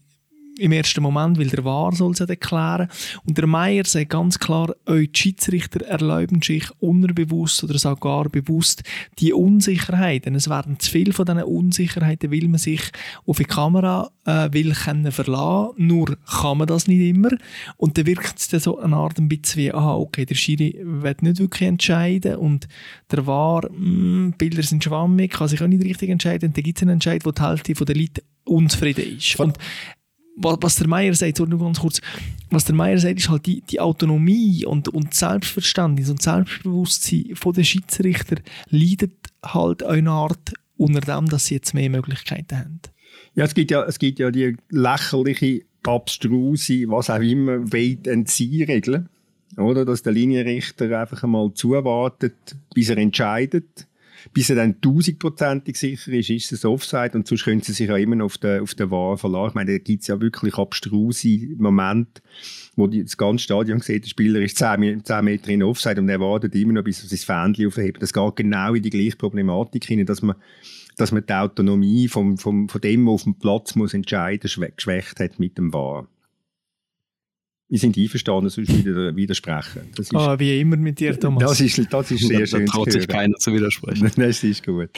im ersten Moment, weil der Wahr soll es ja erklären. Und der Meier sagt ganz klar, euch Schiedsrichter erlauben sich unbewusst oder sogar bewusst die Unsicherheiten. Es werden zu viel von diesen Unsicherheiten, weil man sich auf die Kamera äh, will können verlassen. Nur kann man das nicht immer. Und dann wirkt es dann so eine Art ein bisschen wie, aha, okay, der Schiri wird nicht wirklich entscheiden und der Wahr, mh, hm, Bilder sind schwammig, kann sich auch nicht richtig entscheiden. Und dann gibt es einen Entscheid, wo die Hälfte der Leute unzufrieden ist. Und was der Meier sagt, nur ganz kurz, was der Meier sagt, ist halt die, die Autonomie und, und Selbstverständnis und Selbstbewusstsein von den Schiedsrichter leidet halt eine Art unter dem, dass sie jetzt mehr Möglichkeiten haben. Ja, es gibt ja, es gibt ja die lächerliche, abstruse, was auch immer, weit Entziehregel, oder? Dass der Linienrichter einfach einmal zuwartet, bis er entscheidet bis er dann tausendprozentig sicher ist, ist es Offside und sonst können sie sich ja immer noch auf den, auf den Wahr verlassen. Ich meine, da gibt es ja wirklich abstruse Momente, wo die, das ganze Stadion sieht, der Spieler ist 10, 10 Meter in Offside und er wartet immer noch, bis er sein Fähnchen aufhebt. Das geht genau in die gleiche Problematik hinein, dass man dass man die Autonomie vom, vom, von dem, der auf dem Platz muss entscheiden, geschwächt hat mit dem Wahr. Wir sind einverstanden, sonst wieder widersprechen. Das ist, ah, wie immer mit dir, Thomas. Das ist, das ist sehr schön. Da traut sich keiner zu widersprechen. das ist gut.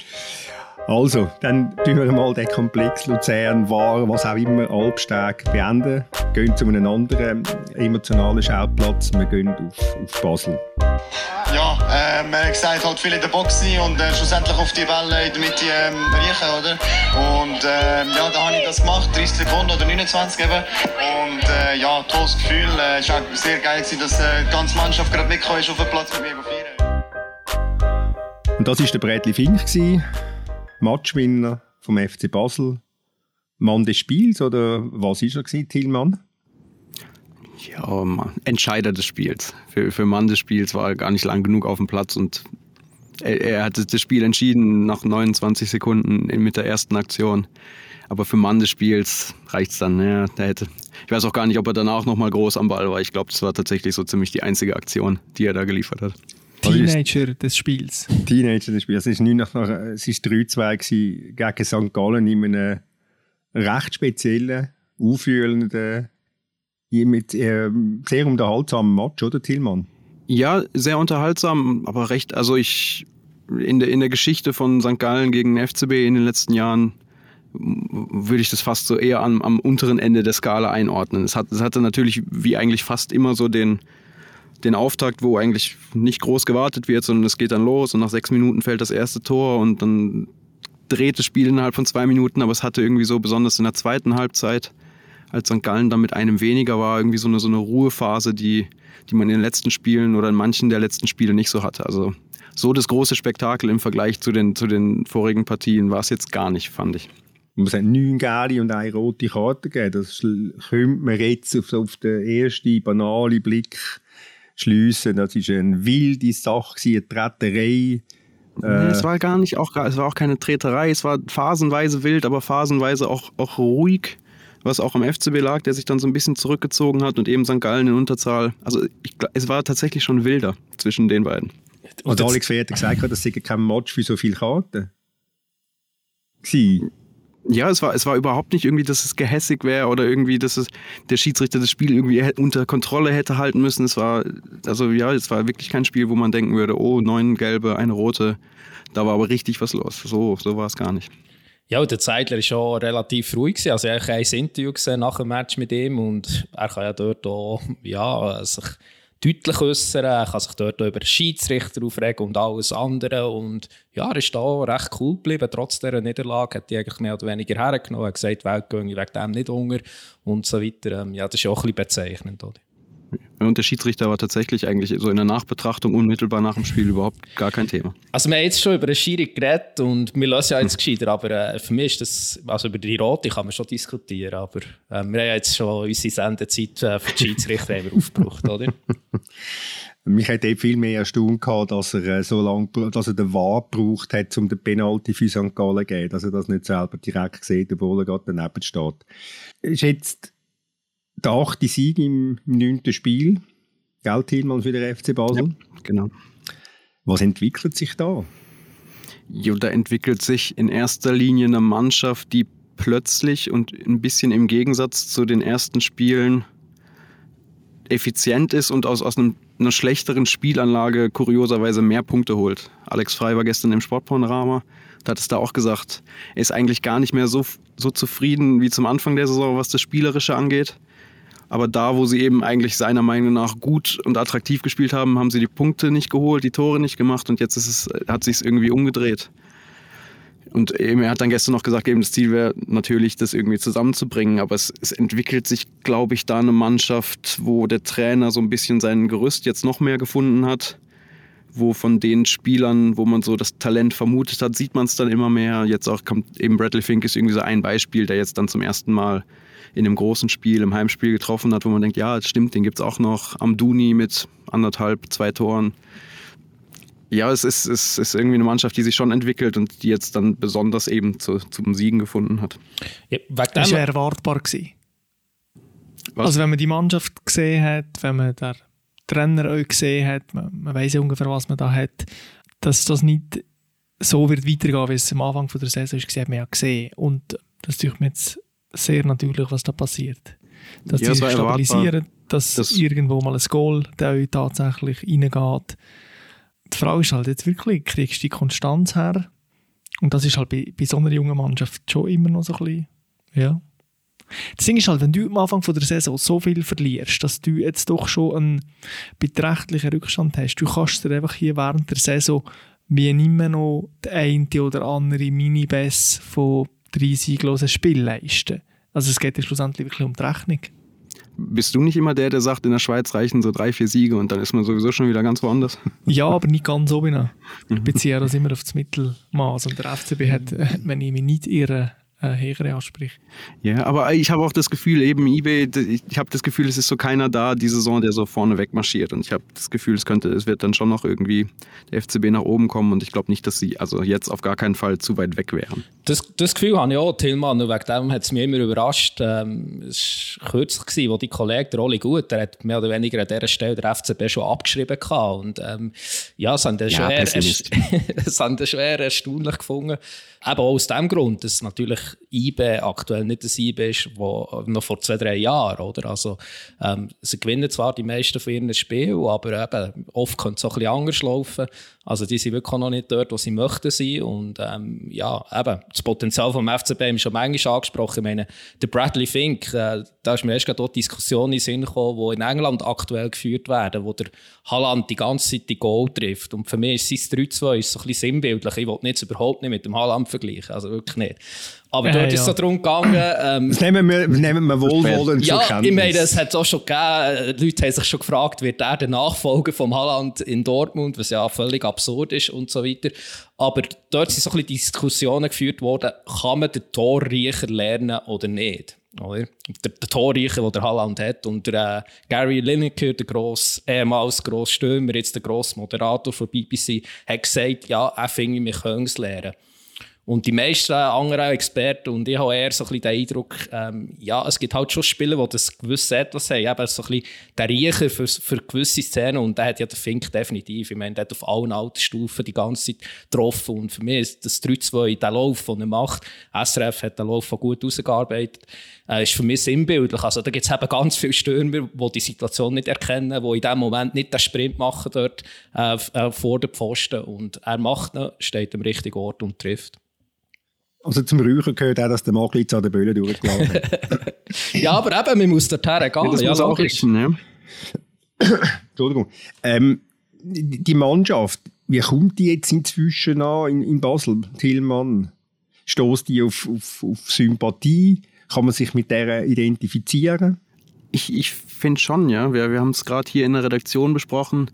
Also, dann tun wir mal den Komplex Luzern, War, was auch immer, Albsteg beenden. Gehen zu einem anderen emotionalen Schauplatz. Wir gehen auf, auf Basel. Ja, äh, man hat gesagt, halt viel in der Box sein und äh, schlussendlich auf die Bälle in der Mitte ähm, riechen, oder? Und äh, ja, da habe ich das gemacht, 30 Sekunden oder 29 eben. Und äh, ja, tolles Gefühl. Es äh, war auch sehr geil, gewesen, dass äh, die ganze Mannschaft gerade mitgekommen ist auf den Platz mit mir feiern. Und das war der Brätli Fink, Matchwinner vom FC Basel. Mann des Spiels oder was war er, Tillmann? ja, Entscheider des Spiels. Für, für Mann des Spiels war er gar nicht lang genug auf dem Platz und er, er hat das Spiel entschieden nach 29 Sekunden mit der ersten Aktion. Aber für Mann des Spiels reicht es dann. Ja, der hätte, ich weiß auch gar nicht, ob er danach nochmal groß am Ball war. Ich glaube, das war tatsächlich so ziemlich die einzige Aktion, die er da geliefert hat. Teenager des Spiels. Teenager des Spiels. Es war 3-2 gegen St. Gallen in einem recht speziellen, auffühlenden mit äh, sehr unterhaltsamen Match, oder Tillmann? Ja, sehr unterhaltsam, aber recht, also ich in der, in der Geschichte von St. Gallen gegen den FCB in den letzten Jahren würde ich das fast so eher am, am unteren Ende der Skala einordnen. Es, hat, es hatte natürlich wie eigentlich fast immer so den, den Auftakt, wo eigentlich nicht groß gewartet wird, sondern es geht dann los und nach sechs Minuten fällt das erste Tor und dann dreht das Spiel innerhalb von zwei Minuten, aber es hatte irgendwie so besonders in der zweiten Halbzeit als St. Gallen dann mit einem weniger war, irgendwie so eine, so eine Ruhephase, die, die man in den letzten Spielen oder in manchen der letzten Spiele nicht so hatte. Also so das große Spektakel im Vergleich zu den, zu den vorigen Partien war es jetzt gar nicht, fand ich. Es hat neun gelbe und eine rote Karte gegeben. Das könnte man jetzt auf, auf den ersten banalen Blick schliessen. Das war eine wilde Sache, eine Tretterei. Nee, es war gar nicht auch, es war auch keine Treterei, es war phasenweise wild, aber phasenweise auch, auch ruhig was auch am FCB lag, der sich dann so ein bisschen zurückgezogen hat und eben St. Gallen in Unterzahl. Also ich, es war tatsächlich schon wilder zwischen den beiden. Und, und Alex Pferd gesagt hat, das sei kein Match für so viele Karten. Gewesen. Ja, es war, es war überhaupt nicht irgendwie, dass es gehässig wäre oder irgendwie, dass es der Schiedsrichter das Spiel irgendwie unter Kontrolle hätte halten müssen. Es war, also ja, es war wirklich kein Spiel, wo man denken würde, oh, neun gelbe, eine rote. Da war aber richtig was los. So, so war es gar nicht. Ja, der Zeitler war schon relativ ruhig. Gewesen. Also, ich habe ein Interview gesehen nach dem Match mit ihm und er kann ja dort auch, ja, sich deutlich äußern. Er kann sich dort über den Schiedsrichter aufregen und alles andere. Und ja, er ist da recht cool geblieben. Trotz dieser Niederlage hat die eigentlich mehr oder weniger hergenommen. Er hat gesagt, die Welt gehe wegen dem nicht unter und so weiter. Ähm, ja, das ist auch ein bisschen bezeichnend. Oder? Und der Schiedsrichter war tatsächlich eigentlich so in der Nachbetrachtung unmittelbar nach dem Spiel überhaupt gar kein Thema. Also wir haben jetzt schon über den Schiri geredet und wir lassen ja jetzt gescheiter, aber äh, für mich ist das, also über die Rote kann man schon diskutieren, aber äh, wir haben ja jetzt schon unsere Sendezeit äh, für die Schiedsrichter aufgebraucht, oder? Mich hat eben viel mehr erstaunt gehabt, dass er äh, so lange, dass er den Wahr gebraucht hat, um den Penalty für St. Gallen zu geben, dass er das nicht selber direkt sieht, obwohl er gerade daneben steht. Ist jetzt der achte Sieg im, im neunten Spiel. Gell, Thielmann für den FC Basel? Ja, genau. Was entwickelt sich da? Jo, da entwickelt sich in erster Linie eine Mannschaft, die plötzlich und ein bisschen im Gegensatz zu den ersten Spielen effizient ist und aus, aus einem, einer schlechteren Spielanlage kurioserweise mehr Punkte holt. Alex Frey war gestern im Sportpanorama, da hat es da auch gesagt, er ist eigentlich gar nicht mehr so, so zufrieden wie zum Anfang der Saison, was das Spielerische angeht. Aber da, wo sie eben eigentlich seiner Meinung nach gut und attraktiv gespielt haben, haben sie die Punkte nicht geholt, die Tore nicht gemacht und jetzt ist es, hat sich irgendwie umgedreht. Und eben, er hat dann gestern noch gesagt, eben das Ziel wäre natürlich, das irgendwie zusammenzubringen. Aber es, es entwickelt sich, glaube ich, da eine Mannschaft, wo der Trainer so ein bisschen sein Gerüst jetzt noch mehr gefunden hat. Wo von den Spielern, wo man so das Talent vermutet hat, sieht man es dann immer mehr. Jetzt auch kommt eben Bradley Fink ist irgendwie so ein Beispiel, der jetzt dann zum ersten Mal in einem großen Spiel, im Heimspiel getroffen hat, wo man denkt, ja, das stimmt, den gibt es auch noch. Amduni mit anderthalb, zwei Toren. Ja, es ist, es ist irgendwie eine Mannschaft, die sich schon entwickelt und die jetzt dann besonders eben zu, zum Siegen gefunden hat. Ja, das war erwartbar. Gewesen. Also wenn man die Mannschaft gesehen hat, wenn man den Trainer auch gesehen hat, man, man weiß ja ungefähr, was man da hat, dass das nicht so wird weitergehen, wie es am Anfang der Saison ist, hat man ja gesehen. Und das ich mir jetzt sehr natürlich, was da passiert. Dass ja, die sich stabilisieren, dass das irgendwo mal ein Goal tatsächlich reingeht. Die Frage ist halt jetzt wirklich, kriegst du die Konstanz her? Und das ist halt bei, bei so einer jungen Mannschaft schon immer noch so ein bisschen, ja. Das Ding ist halt, wenn du am Anfang von der Saison so viel verlierst, dass du jetzt doch schon einen beträchtlichen Rückstand hast, du kannst dir einfach hier während der Saison wie immer noch der eine oder andere Mini-Bess von drei sieglosen Spiele leisten. Also es geht ja schlussendlich wirklich um die Rechnung. Bist du nicht immer der, der sagt, in der Schweiz reichen so drei, vier Siege und dann ist man sowieso schon wieder ganz woanders? Ja, aber nicht ganz oben. Ich beziehe das immer auf das Mittelmaß. Und der FCB hat, wenn ich mich nicht irre, äh, höhere Ansprüche. Ja, aber ich habe auch das Gefühl, eben eBay, ich habe das Gefühl, es ist so keiner da die Saison, der so vorne weg marschiert. Und ich habe das Gefühl, es könnte, es wird dann schon noch irgendwie der FCB nach oben kommen. Und ich glaube nicht, dass sie also jetzt auf gar keinen Fall zu weit weg wären. Das, das Gefühl habe ich auch, Tillmann. Und wegen dem hat es mich immer überrascht. Ähm, es war kürzlich, gewesen, wo die Kollege, der Oli Gut, der hat mehr oder weniger an dieser Stelle der FCB schon abgeschrieben gehabt. Und ähm, ja, es haben ja, es haben schon eher erstaunlich gefunden. Eben auch aus dem Grund, dass natürlich IBE aktuell nicht das IBE ist, wo noch vor zwei, drei Jahren, oder? Also, ähm, sie gewinnen zwar die meisten von ihren Spielen, aber eben, oft könnte es auch ein bisschen anders laufen. Also, die sind wirklich noch nicht dort, wo sie möchten sein. Und, ähm, ja, eben, das Potenzial vom FCB haben wir schon manchmal angesprochen. Ich meine, der Bradley Fink, äh, da ist mir erst gerade Diskussionen in den Sinn gekommen, die in England aktuell geführt werden, wo der Haaland die ganze Zeit die Goal trifft. Und für mich ist sein 3-2 so ein bisschen sinnbildlich. Ich will nicht überhaupt nicht mit dem Haaland vergleichen, also wirklich nicht. Aber äh, dort ja. ist es so darum gegangen. Ähm, das nehmen wir, nehmen wir wohlwollend ja, zur Kenntnis. ich meine, es hat auch schon gegeben, die Leute haben sich schon gefragt, wird er der Nachfolger vom Haaland in Dortmund, was ja völlig absurd ist und so weiter. Aber dort sind so ein bisschen Diskussionen geführt worden, kann man den Torriecher lernen oder nicht? Oder? Der, der Torreicher, den der Haaland hat. Und der, äh, Gary Lineker, der gross, ehemals grosse Stürmer, jetzt der grosse Moderator von BBC, hat gesagt, ja, er finde, wir können es lernen. Und die meisten anderen Experten, und ich habe eher so ein den Eindruck, ähm, ja, es gibt halt schon Spiele, die das gewisse Etwas haben, eben so ein bisschen der Riecher für, für gewisse Szenen, und der hat ja der Fink definitiv, ich meine, der hat auf allen Altersstufen die ganze Zeit getroffen, und für mich ist das 3-2, der Lauf, den er macht, SRF hat den Lauf gut ausgearbeitet, äh, ist für mich sinnbildlich. Also da gibt es eben ganz viele Stürmer, die die Situation nicht erkennen, die in dem Moment nicht den Sprint machen dort äh, äh, vor der Pfosten, und er macht ihn, steht am richtigen Ort und trifft. Also zum Räuchern gehört auch, dass der Maglitz an der Böhle durchgelaufen hat. ja, aber eben, man muss dorthin gehen. Ja, das ja, muss auch richten, ja. Entschuldigung. Ähm, die Mannschaft, wie kommt die jetzt inzwischen an in, in Basel, Tillmann? Stoßt die auf, auf, auf Sympathie? Kann man sich mit der identifizieren? Ich, ich finde schon, ja. Wir, wir haben es gerade hier in der Redaktion besprochen.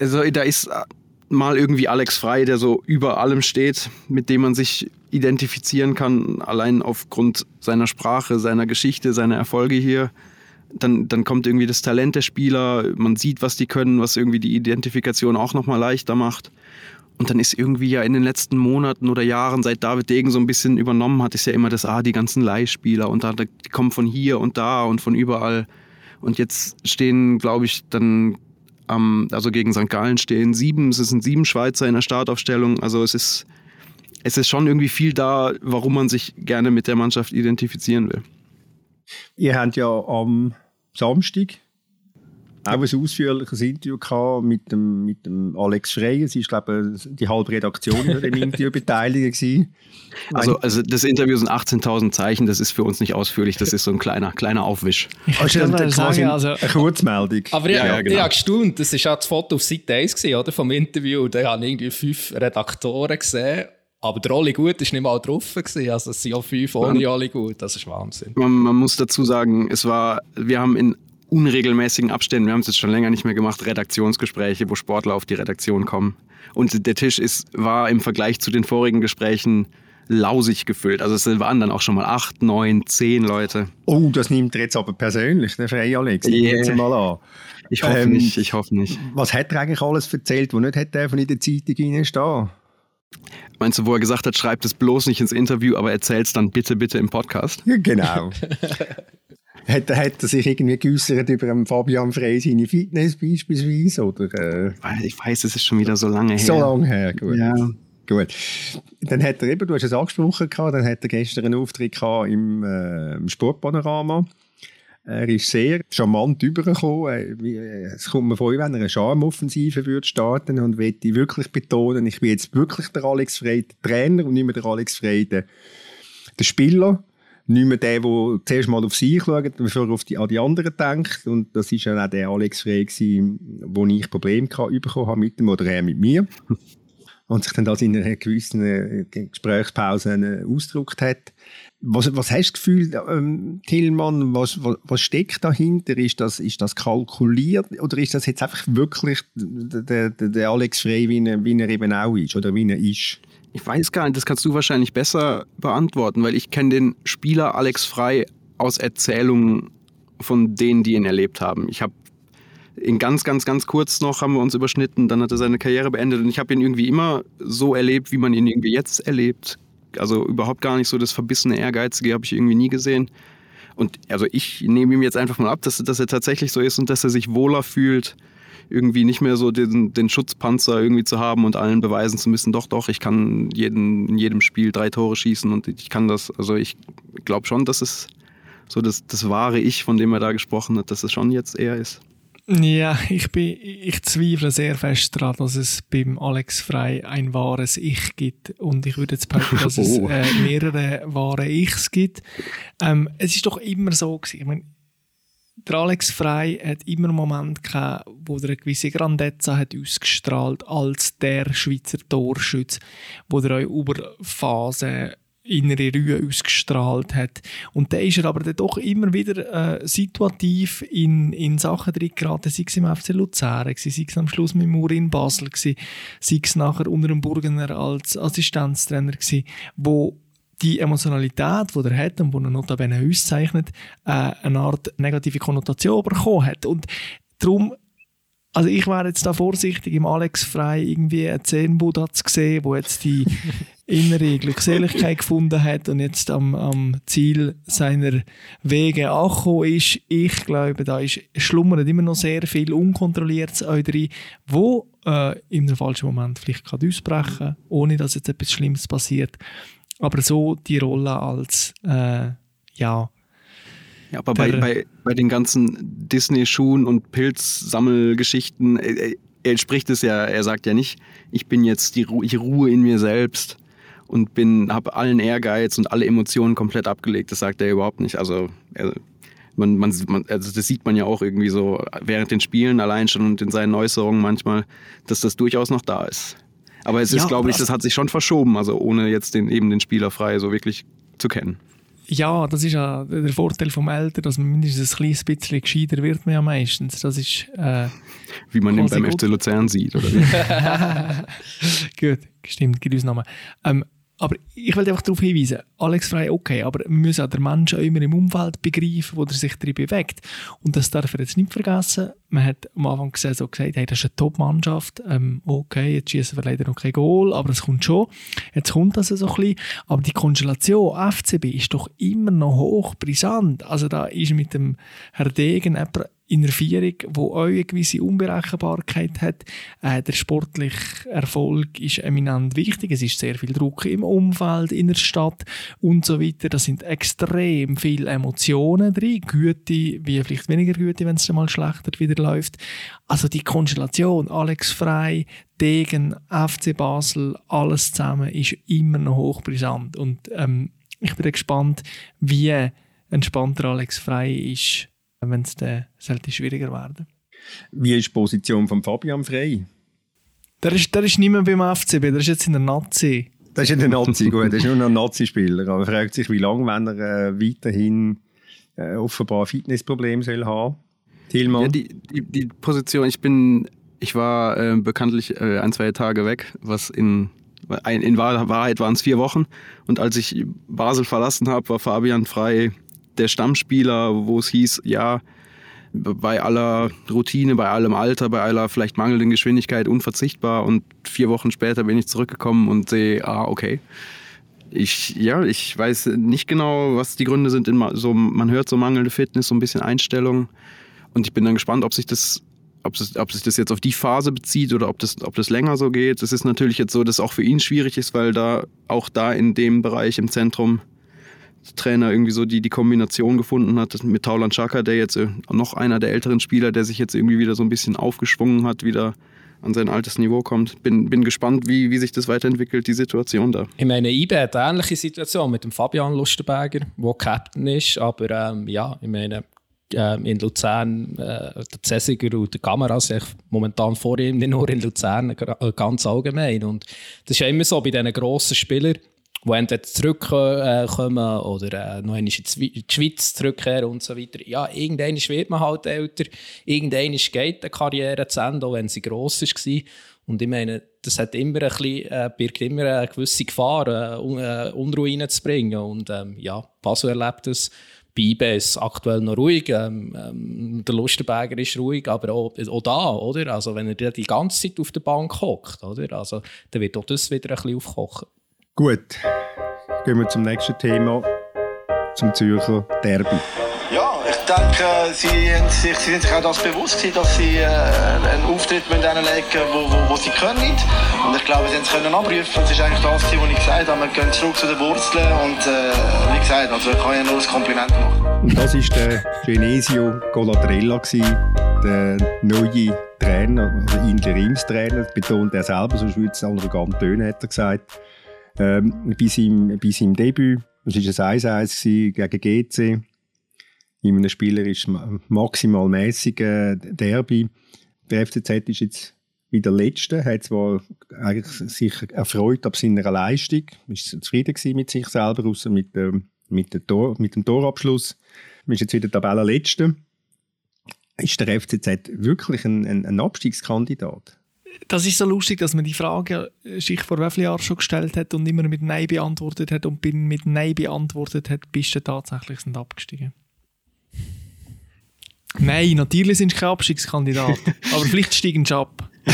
Also da ist mal irgendwie Alex Frei, der so über allem steht, mit dem man sich identifizieren kann, allein aufgrund seiner Sprache, seiner Geschichte, seiner Erfolge hier. Dann, dann kommt irgendwie das Talent der Spieler, man sieht, was die können, was irgendwie die Identifikation auch nochmal leichter macht. Und dann ist irgendwie ja in den letzten Monaten oder Jahren, seit David Degen so ein bisschen übernommen hat, ist ja immer das, ah, die ganzen Leihspieler und da, die kommen von hier und da und von überall. Und jetzt stehen, glaube ich, dann ähm, also gegen St. Gallen stehen sieben, es sind sieben Schweizer in der Startaufstellung. Also es ist, es ist schon irgendwie viel da, warum man sich gerne mit der Mannschaft identifizieren will. Ihr habt ja am Samstag auch ein ausführliches Interview gehabt mit dem, mit dem Alex Frey. Es ist, glaube ich, die halbe Redaktion an dem Interview beteiligt gewesen. Also, also das Interview sind 18.000 Zeichen, das ist für uns nicht ausführlich, das ist so ein kleiner, kleiner Aufwisch. Also, würde quasi sagen, also- eine Kurzmeldung. Aber ich, Ja, ja, ich genau. habe gestaunt, das war ja das Foto auf Seite 1 gewesen, oder, vom Interview. Da haben irgendwie fünf Redaktoren gesehen. Aber der Oli Gut war nicht mal drauf. Gewesen. Also es sind ja fünf ohne Oli Gut. Das ist Wahnsinn. Man, man muss dazu sagen, es war, wir haben in unregelmäßigen Abständen, wir haben es jetzt schon länger nicht mehr gemacht, Redaktionsgespräche, wo Sportler auf die Redaktion kommen. Und der Tisch ist, war im Vergleich zu den vorigen Gesprächen lausig gefüllt. Also es waren dann auch schon mal acht, neun, zehn Leute. Oh, das nimmt er jetzt aber persönlich, der Frey Alex. Ich Yeah. jetzt mal an. Ich hoffe Ähm, nicht, ich hoffe nicht. Was hat er eigentlich alles erzählt, was nicht hätte in der Zeitung reinstehen? Meinst du, wo er gesagt hat, schreibt es bloß nicht ins Interview, aber erzähl's dann bitte, bitte im Podcast? Ja, genau. hat, er- hat er sich irgendwie geäussert über Fabian Frey seine Fitness beispielsweise? Oder, äh, Ich weiß, es ist schon wieder so lange her. so lange her, gut. Ja. Gut. Dann hat er eben, du hast es angesprochen, gehabt, dann hat er gestern einen Auftritt gehabt im, äh, im Sportpanorama. Er ist sehr charmant übergekommen. Äh, äh, Es kommt mir vor, wenn er eine Charmoffensive würde starten und möchte wirklich betonen, ich bin jetzt wirklich der Alex Frey, der Trainer und nicht mehr der Alex Frey, der, der Spieler. Nicht mehr der, der zuerst mal auf sich schaut, bevor er auf die, an die anderen denkt. Und das war ja auch der Alex Frey, gewesen, wo ich Probleme bekommen habe mit ihm oder er mit mir und sich dann das in einer gewissen äh, Gesprächspause äh, ausgedrückt hat. Was, was hast du das Gefühl, ähm, Tillmann, was, was, was steckt dahinter? Ist das, ist das kalkuliert oder ist das jetzt einfach wirklich der, der, der Alex Frey, wie er, wie er eben auch ist oder wie er ist? Ich weiß gar nicht, das kannst du wahrscheinlich besser beantworten, weil ich kenne den Spieler Alex Frei aus Erzählungen von denen, die ihn erlebt haben. Ich habe in ganz, ganz, ganz kurz noch haben wir uns überschnitten, dann hat er seine Karriere beendet und ich habe ihn irgendwie immer so erlebt, wie man ihn irgendwie jetzt erlebt. Also überhaupt gar nicht so das verbissene Ehrgeizige habe ich irgendwie nie gesehen. Und also ich nehme ihm jetzt einfach mal ab, dass, dass er tatsächlich so ist und dass er sich wohler fühlt, irgendwie nicht mehr so den, den Schutzpanzer irgendwie zu haben und allen beweisen zu müssen, doch, doch, ich kann jeden, in jedem Spiel drei Tore schießen und ich kann das. Also ich glaube schon, dass es so das, das wahre Ich, von dem er da gesprochen hat, dass es schon jetzt er ist. Ja, ich, bin, ich zweifle sehr fest daran, dass es beim Alex Frei ein wahres Ich gibt. Und ich würde jetzt behaupten, dass es Oh. äh, mehrere wahre Ichs gibt. Ähm, es ist doch immer so gewesen. Ich meine, der Alex Frei hat immer einen Moment gehabt, wo er eine gewisse Grandezza hat ausgestrahlt als der Schweizer Torschütz, wo er auch über Phasen innere Ruhe ausgestrahlt hat. Und da ist er aber dann doch immer wieder äh, situativ in, in Sachen drin geraten, sei es im FC Luzern, sei es am Schluss mit Muri in Basel, sei es nachher unter dem Burgener als Assistenztrainer, gewesen, wo die Emotionalität, die er hat und die er notabene auszeichnet, äh, eine Art negative Konnotation bekommen hat. Und darum Also ich wäre jetzt da vorsichtig, im Alex Frei irgendwie einen Zen-Buddha zu sehen, wo jetzt die innere Glückseligkeit gefunden hat und jetzt am, am Ziel seiner Wege angekommen ist. Ich glaube, da ist, schlummert immer noch sehr viel Unkontrolliertes drin, wo äh, in einem falschen Moment vielleicht kann ausbrechen kann, ohne dass jetzt etwas Schlimmes passiert. Aber so die Rolle als, äh, ja, ja, aber bei, bei, bei den ganzen Disney-Schuhen und Pilzsammelgeschichten, er, äh, äh, er spricht es ja, er sagt ja nicht, ich bin jetzt die, ich Ruhe in mir selbst und bin, habe allen Ehrgeiz und alle Emotionen komplett abgelegt. Das sagt er überhaupt nicht. Also er, man, man, man, also das sieht man ja auch irgendwie so während den Spielen allein schon und in seinen Äußerungen manchmal, dass das durchaus noch da ist. Aber es ist, ja, glaube ich, das hat sich schon verschoben, also ohne jetzt den, eben den Spieler frei so wirklich zu kennen. Ja, das ist ja der Vorteil vom Alter, dass man mindestens ein kleines bisschen gescheiter wird man ja meistens. Das ist, äh, wie man ihn beim FC Luzern sieht, oder wie? gut, stimmt, gibt uns Namen. Ähm, aber ich will einfach darauf hinweisen, Alex Frei, okay, aber wir müssen auch den Menschen auch immer im Umfeld begreifen, wo er sich drin bewegt. Und das darf er jetzt nicht vergessen. Man hat am Anfang gesehen, so gesagt, hey, das ist eine Top-Mannschaft. Ähm, okay, jetzt schießen wir leider noch kein Goal, aber es kommt schon. Jetzt kommt das so ein bisschen. Aber die Konstellation FCB ist doch immer noch hoch brisant. Also da ist mit dem Herr Degen jemand in einer Vierung, wo auch eine gewisse Unberechenbarkeit hat. Äh, der sportliche Erfolg ist eminent wichtig. Es ist sehr viel Druck im Umfeld, in der Stadt und so weiter. Da sind extrem viele Emotionen drin. Güte, wie vielleicht weniger Güte, wenn es mal schlechter wieder läuft. Also die Konstellation, Alex Frei, Degen, FC Basel, alles zusammen ist immer noch hochbrisant. Und ähm, ich bin gespannt, wie entspannter Alex Frei ist wenn es dann sollte schwieriger werden. Wie ist die Position von Fabian Frey? Der ist, der ist nicht mehr beim FCB, der ist jetzt in der Nazi. Das ist in der Nazi, gut, der ist nur noch ein Nazi-Spieler. Aber er fragt sich, wie lange, wenn er äh, weiterhin äh, offenbar Fitnessprobleme soll haben. Tilman? Ja, die, die, die, Position, ich bin, ich war äh, bekanntlich äh, ein, zwei Tage weg, was in in Wahrheit waren es vier Wochen. Und als ich Basel verlassen habe, war Fabian Frei der Stammspieler, wo es hieß, ja, bei aller Routine, bei allem Alter, bei aller vielleicht mangelnden Geschwindigkeit unverzichtbar. Und vier Wochen später bin ich zurückgekommen und sehe, ah, okay. Ich, ja, ich weiß nicht genau, was die Gründe sind. In so, man hört so mangelnde Fitness, so ein bisschen Einstellung. Und ich bin dann gespannt, ob sich das, ob, es, ob sich das jetzt auf die Phase bezieht oder ob das, ob das länger so geht. Es ist natürlich jetzt so, dass auch für ihn schwierig ist, weil da auch da in dem Bereich im Zentrum Trainer irgendwie so die, die Kombination gefunden hat mit Taulan Chaka, der jetzt äh, noch einer der älteren Spieler, der sich jetzt irgendwie wieder so ein bisschen aufgeschwungen hat, wieder an sein altes Niveau kommt. Bin, bin gespannt, wie, wie sich das weiterentwickelt, die Situation da. Ich meine, IBE hat eine ähnliche Situation mit dem Fabian Lustenberger, der Captain ist, aber ähm, ja, ich meine, äh, in Luzern, äh, der Cäsiger und der Kamera sind momentan vor ihm, nicht nur in Luzern, äh, ganz allgemein. Und das ist ja immer so bei diesen grossen Spielern, die entweder zurückkommen äh, oder äh, noch in die Schweiz zurückkehren und so weiter. Ja, irgendwann wird man halt älter, irgendwann geht die Karriere zu Ende, auch wenn sie gross war. Und ich meine, das hat immer ein bisschen, äh, birgt immer eine gewisse Gefahr, äh, äh, Unruhe reinzubringen. Und ähm, ja, Paso erlebt das. IB ist aktuell noch ruhig. Ähm, ähm, der Lustenberger ist ruhig, aber auch, auch, da, oder? Also, wenn er die ganze Zeit auf der Bank hockt, oder? Also, dann wird auch das wieder ein bisschen aufkochen. Gut, gehen wir zum nächsten Thema, zum Zürcher Derby. Ja, ich denke, sie, sich, sie sind sich auch das bewusst, dass sie äh, einen Auftritt mit denen legen wo, wo, wo sie können. Und ich glaube, sie haben es können abrufen. Das ist eigentlich das, was ich gesagt habe. Wir gehen zurück zu den Wurzeln und äh, wie gesagt, also ich kann ja nur ein Kompliment machen. Und das war der Genesio Goladrella, der neue Trainer, also Interimstrainer, betont er selber, sonst würde es arrogant tönen, hat er gesagt. Ähm, bei, seinem, bei seinem Debüt, das war ein 1-1 gegen GC, in einem spielerisch maximal mäßigen Derby. Der FCZ ist jetzt wieder Letzte, hat zwar eigentlich sich erfreut ab seiner Leistung, ist zufrieden mit sich selber, außer mit, ähm, mit, Tor, mit dem Torabschluss. ist jetzt wieder Tabellenletzte. Ist der FCZ wirklich ein, ein, ein Abstiegskandidat? Das ist so lustig, dass man die Frage äh, sich vor wie vielen Jahren schon gestellt hat und immer mit Nein beantwortet hat und bin mit Nein beantwortet hat, bist du tatsächlich sind abgestiegen. Nein, natürlich sind sie kein Abstiegskandidat. aber vielleicht steigen sie ab.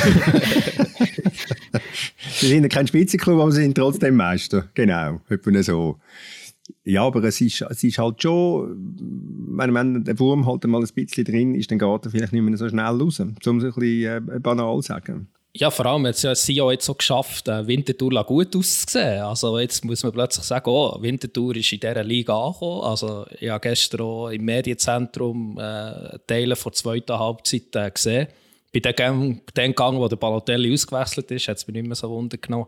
sie sind kein Spitzenklub, aber sie sind trotzdem Meister. Genau, etwa so. Ja, aber es ist, es ist halt schon, wenn, wenn der Wurm halt mal ein bisschen drin ist, dann geht er vielleicht nicht mehr so schnell raus, um es ein bisschen äh, banal zu sagen. Ja, vor allem hat es ja Sion jetzt so geschafft, äh, Winterthur gut auszusehen. Also jetzt muss man plötzlich sagen, oh, Winterthur ist in dieser Liga angekommen. Also ich habe gestern auch im Medienzentrum äh, Teile der zweiten Halbzeit äh, gesehen. Bei dem, dem Gang, wo der Balotelli ausgewechselt ist, hat es mich nicht mehr so Wunder genommen.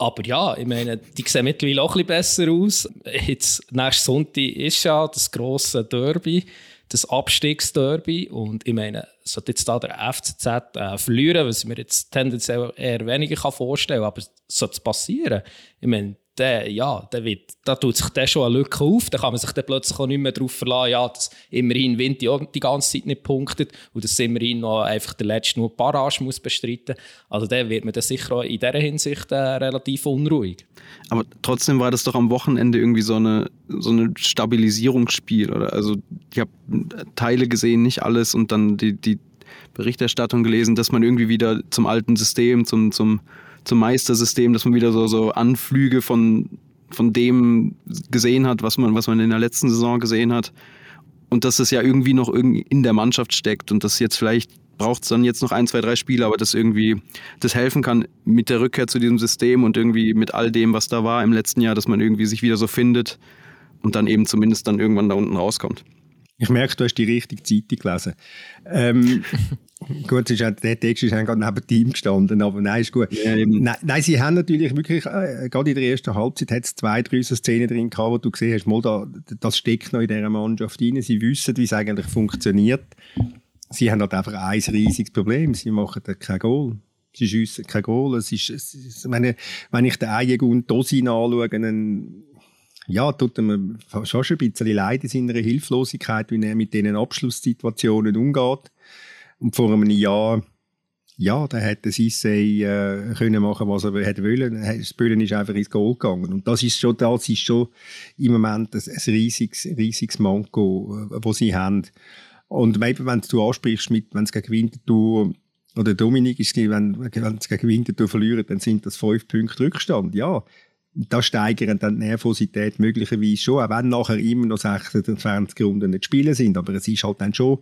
Aber ja, ich meine, die sehen mittlerweile auch ein bisschen besser aus. Jetzt, nächsten Sonntag ist ja das grosse Derby das Abstiegsderby. Und ich meine, sollte jetzt da der FCZ äh, verlieren, was ich mir jetzt tendenziell eher weniger vorstellen kann, aber sollte es passieren, ich meine, der, ja, der wird, da tut sich der schon eine Lücke auf. Da kann man sich dann plötzlich auch nicht mehr darauf verlassen, ja, dass immerhin Wind die ganze Zeit nicht punktet und dass immerhin noch einfach der Letzte nur Barrage muss bestreiten. Also dann wird man dann sicher auch in dieser Hinsicht äh, relativ unruhig. Aber trotzdem war das doch am Wochenende irgendwie so eine so ein Stabilisierungsspiel oder also ich habe Teile gesehen, nicht alles und dann die, die Berichterstattung gelesen, dass man irgendwie wieder zum alten System, zum, zum zum Meistersystem, dass man wieder so, so Anflüge von, von dem gesehen hat, was man, was man in der letzten Saison gesehen hat. Und dass es ja irgendwie noch irgendwie in der Mannschaft steckt und dass jetzt vielleicht braucht es dann jetzt noch ein, zwei, drei Spiele, aber das irgendwie das helfen kann mit der Rückkehr zu diesem System und irgendwie mit all dem, was da war im letzten Jahr, dass man irgendwie sich wieder so findet und dann eben zumindest dann irgendwann da unten rauskommt. Ich merke, du hast die richtige Zeitung gelesen. Ähm, gut, ist, der Text ist gerade neben Team gestanden, aber nein, ist gut. Ja, nein, nein, sie haben natürlich wirklich, äh, gerade in der ersten Halbzeit hat es zwei, drei so Szenen drin gehabt, wo du gesehen hast, mal da, das steckt noch in dieser Mannschaft rein. Sie wissen, wie es eigentlich funktioniert. Sie haben halt einfach ein riesiges Problem. Sie machen kein Goal. Sie schiessen kein Goal. Es ist, es ist, wenn, ich, wenn ich den Eigen und Dosin anschaue, dann ja, tut ihm schon ein bisschen leid in seiner Hilflosigkeit, wie er mit diesen Abschlusssituationen umgeht. Und vor einem Jahr, ja, da hätte Sissé äh, können machen, was er hätte wollen. Das Böllen ist einfach ins Goal gegangen. Und das ist schon, das ist schon im Moment ein, ein riesiges, riesiges Manko, das äh, sie haben. Und wenn du ansprichst, mit, wenn es gegen Winterthur oder Dominik ist, wenn, wenn es gegen Winterthur verlieren, dann sind das fünf Punkte Rückstand. Ja, da steigern dann die Nervosität möglicherweise schon, auch wenn nachher immer noch 26 Runden nicht spielen sind. Aber es ist halt dann schon,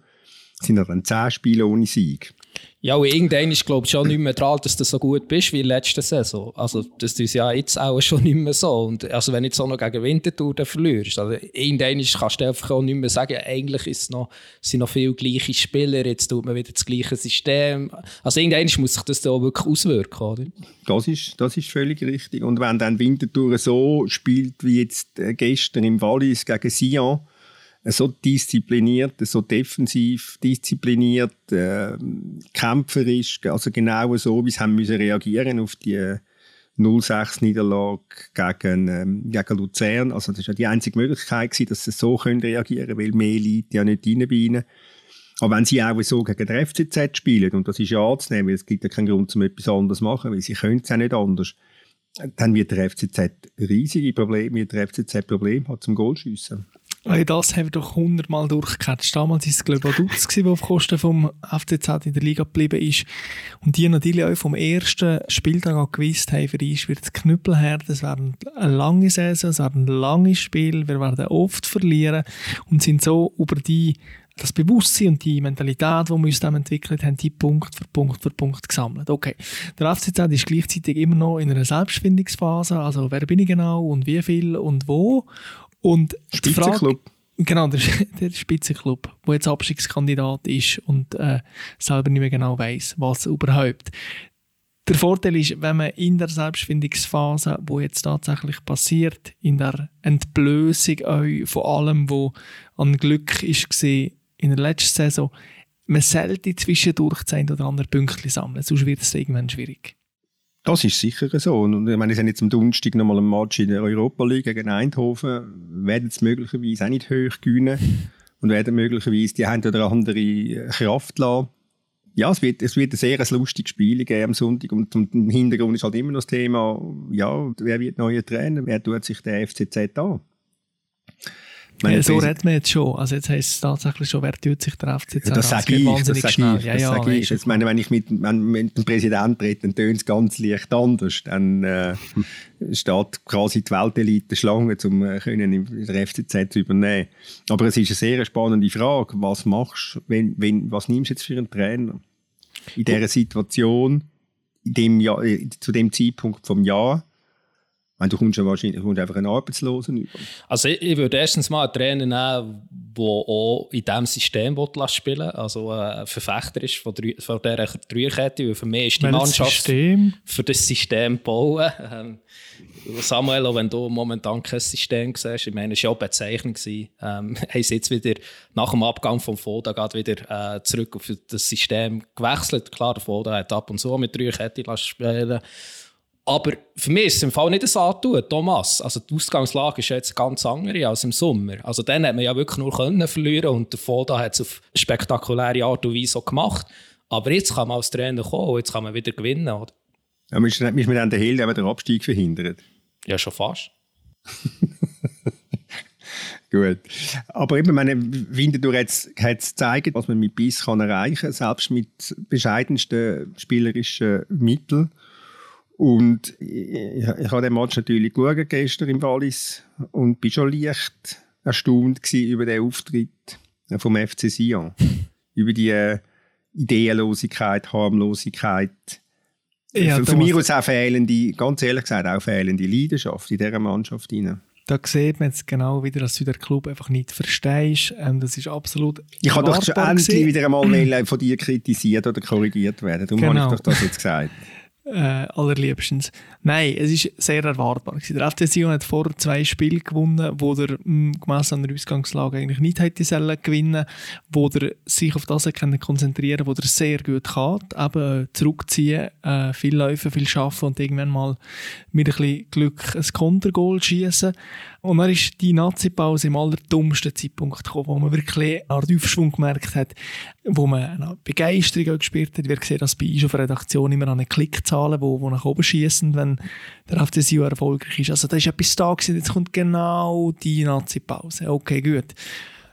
sind dann 10 Spiele ohne Sieg. Ja, und irgendwann ist, glaube ich, schon nicht mehr dran, dass du so gut bist wie letzte Saison. Also, das ist ja jetzt auch schon nicht mehr so. Und also, wenn du jetzt auch noch gegen Winterthur dann verlierst, also, irgendwann kannst du einfach auch nicht mehr sagen, eigentlich ist noch, sind noch viele gleiche Spieler, jetzt tut man wieder das gleiche System. Also, irgendwann muss sich das da auch wirklich auswirken, oder? Das ist, das ist völlig richtig. Und wenn dann Winterthur so spielt, wie jetzt äh, gestern im Wallis gegen Sion, so diszipliniert, so defensiv diszipliniert, äh, kämpferisch, also genau so, wie sie haben müssen reagieren auf die 0-6-Niederlage gegen, ähm, gegen Luzern. Also das war ja die einzige Möglichkeit, gewesen, dass sie so können reagieren können, weil mehr liegt ja nicht rein bei ihnen. Aber wenn sie auch so gegen den FCZ spielen, und das ist ja anzunehmen, es gibt ja keinen Grund, um etwas anderes zu machen, weil sie können es auch nicht anders, dann wird der FCZ riesige Probleme, wird der FCZ Probleme hat zum Goalschiessen. Weil das haben wir doch hundertmal durchgecatcht. Damals war es, glaube ich, Dutz, der auf Kosten vom FCZ in der Liga geblieben ist. Und die natürlich auch vom ersten Spieltag an gewusst haben, für uns wird es knüppelhart, es werden eine lange Saison, es werden lange Spiele, wir werden oft verlieren und sind so über die das Bewusstsein und die Mentalität, die wir uns dann entwickelt haben, die Punkt für Punkt für Punkt gesammelt. Okay, der FCZ ist gleichzeitig immer noch in einer Selbstfindungsphase, also wer bin ich genau und wie viel und wo. Und Spitzenclub. Genau, der, der Spitzenclub, der jetzt Abstiegskandidat ist und äh, selber nicht mehr genau weiß, was überhaupt. Der Vorteil ist, wenn man in der Selbstfindungsphase, wo jetzt tatsächlich passiert, in der Entblößung von allem, was an Glück ist in der letzten Saison, man sollte zwischendurch ein oder andere Pünktchen sammeln, sonst wird es irgendwann schwierig. Das ist sicher so. Und ich meine, sie haben jetzt am Donnerstag nochmal einen Match in der Europa League gegen Eindhoven, werden es möglicherweise auch nicht hoch gewinnen und werden möglicherweise die eine oder andere Kraft lassen. Ja, es wird, es wird ein sehr lustiges Spiel geben am Sonntag und, und im Hintergrund ist halt immer noch das Thema, ja, wer wird neuer Trainer, wer tut sich der FCZ an? Ja, so redet man jetzt schon. Also jetzt heisst es tatsächlich schon, wer tut sich der FC ja, Das sage ich, das sage ich. Ja, ja, sage ich. Jetzt meine, wenn ich mit, wenn, mit dem Präsidenten rede, dann tönt es ganz leicht anders. Dann äh, steht quasi die Weltelite Schlange, um äh, können in der FCZ zu übernehmen. Aber es ist eine sehr spannende Frage. Was machst wenn, wenn, was nimmst du jetzt für einen Trainer? In dieser Situation, in dem Jahr, äh, zu dem Zeitpunkt vom Jahr, meine, du kommst ja wahrscheinlich kommst einfach einen Arbeitslosen über. Also ich, ich, würde erstens mal einen Trainer nehmen, der auch in diesem System spielen will, also ein Verfechter ist von, der, von dieser Dreierkette, weil für mich ist die Welches Mannschaft für das System bauen. Ähm, Samuel, auch wenn du momentan kein System siehst, ich meine, es war ja auch bezeichnend. Ähm, haben sie jetzt wieder nach dem Abgang vom Foda wieder äh, zurück auf das System gewechselt. Klar, der Foda hat ab und zu mit Dreierkette spielen aber für mich ist es im Fall nicht ein Antun, Thomas. Also die Ausgangslage ist jetzt ganz andere als im Sommer. Also dann hat man ja wirklich nur können verlieren und der Foda hat es auf spektakuläre Art und Weise gemacht. Aber jetzt kann man als Trainer kommen, jetzt kann man wieder gewinnen. Oder? Ja, müssen wir dann den Hill den Abstieg verhindern? Ja, schon fast. Gut. Aber eben, meine, Winterthur hat es gezeigt, was man mit Biss kann erreichen kann, selbst mit bescheidensten spielerischen Mitteln. Und ich, ich habe den Match natürlich geschaut gestern im Wallis und bin schon leicht erstaunt über den Auftritt vom FC Sion. über die äh, Ideenlosigkeit, Harmlosigkeit. Ja, für, mich aus auch fehlende, ganz ehrlich gesagt, auch fehlende Leidenschaft in dieser Mannschaft. Rein. Da sieht man jetzt genau wieder, dass du den Club einfach nicht verstehst. Ähm, das ist absolut Ich habe doch schon endlich wieder einmal von dir kritisiert oder korrigiert werden. Darum genau. habe ich doch das jetzt gesagt. äh, allerliebstens. Nein, es ist sehr erwartbar. Der FC Sion hat vor zwei Spielen gewonnen, wo er hm, gemäss der Ausgangslage eigentlich nicht hätte sollen gewinnen, wo er sich auf das konzentrieren, wo er sehr gut kann, eben äh, zurückziehen, äh, viel laufen, viel schaffen und irgendwann mal mit ein bisschen Glück ein Kontergoal schießen. Und dann ist die Nazi-Pause im allerdummsten Zeitpunkt gekommen, wo man wirklich einen Art Aufschwung gemerkt hat, wo man eine Begeisterung gespürt hat. Wir sehen das bei uns auf der Redaktion immer an den Klickzahlen, die, nach oben schießen, wenn der FC Sion erfolgreich ist. Also da ist etwas da gewesen, jetzt kommt genau die Nazi-Pause. Okay, gut.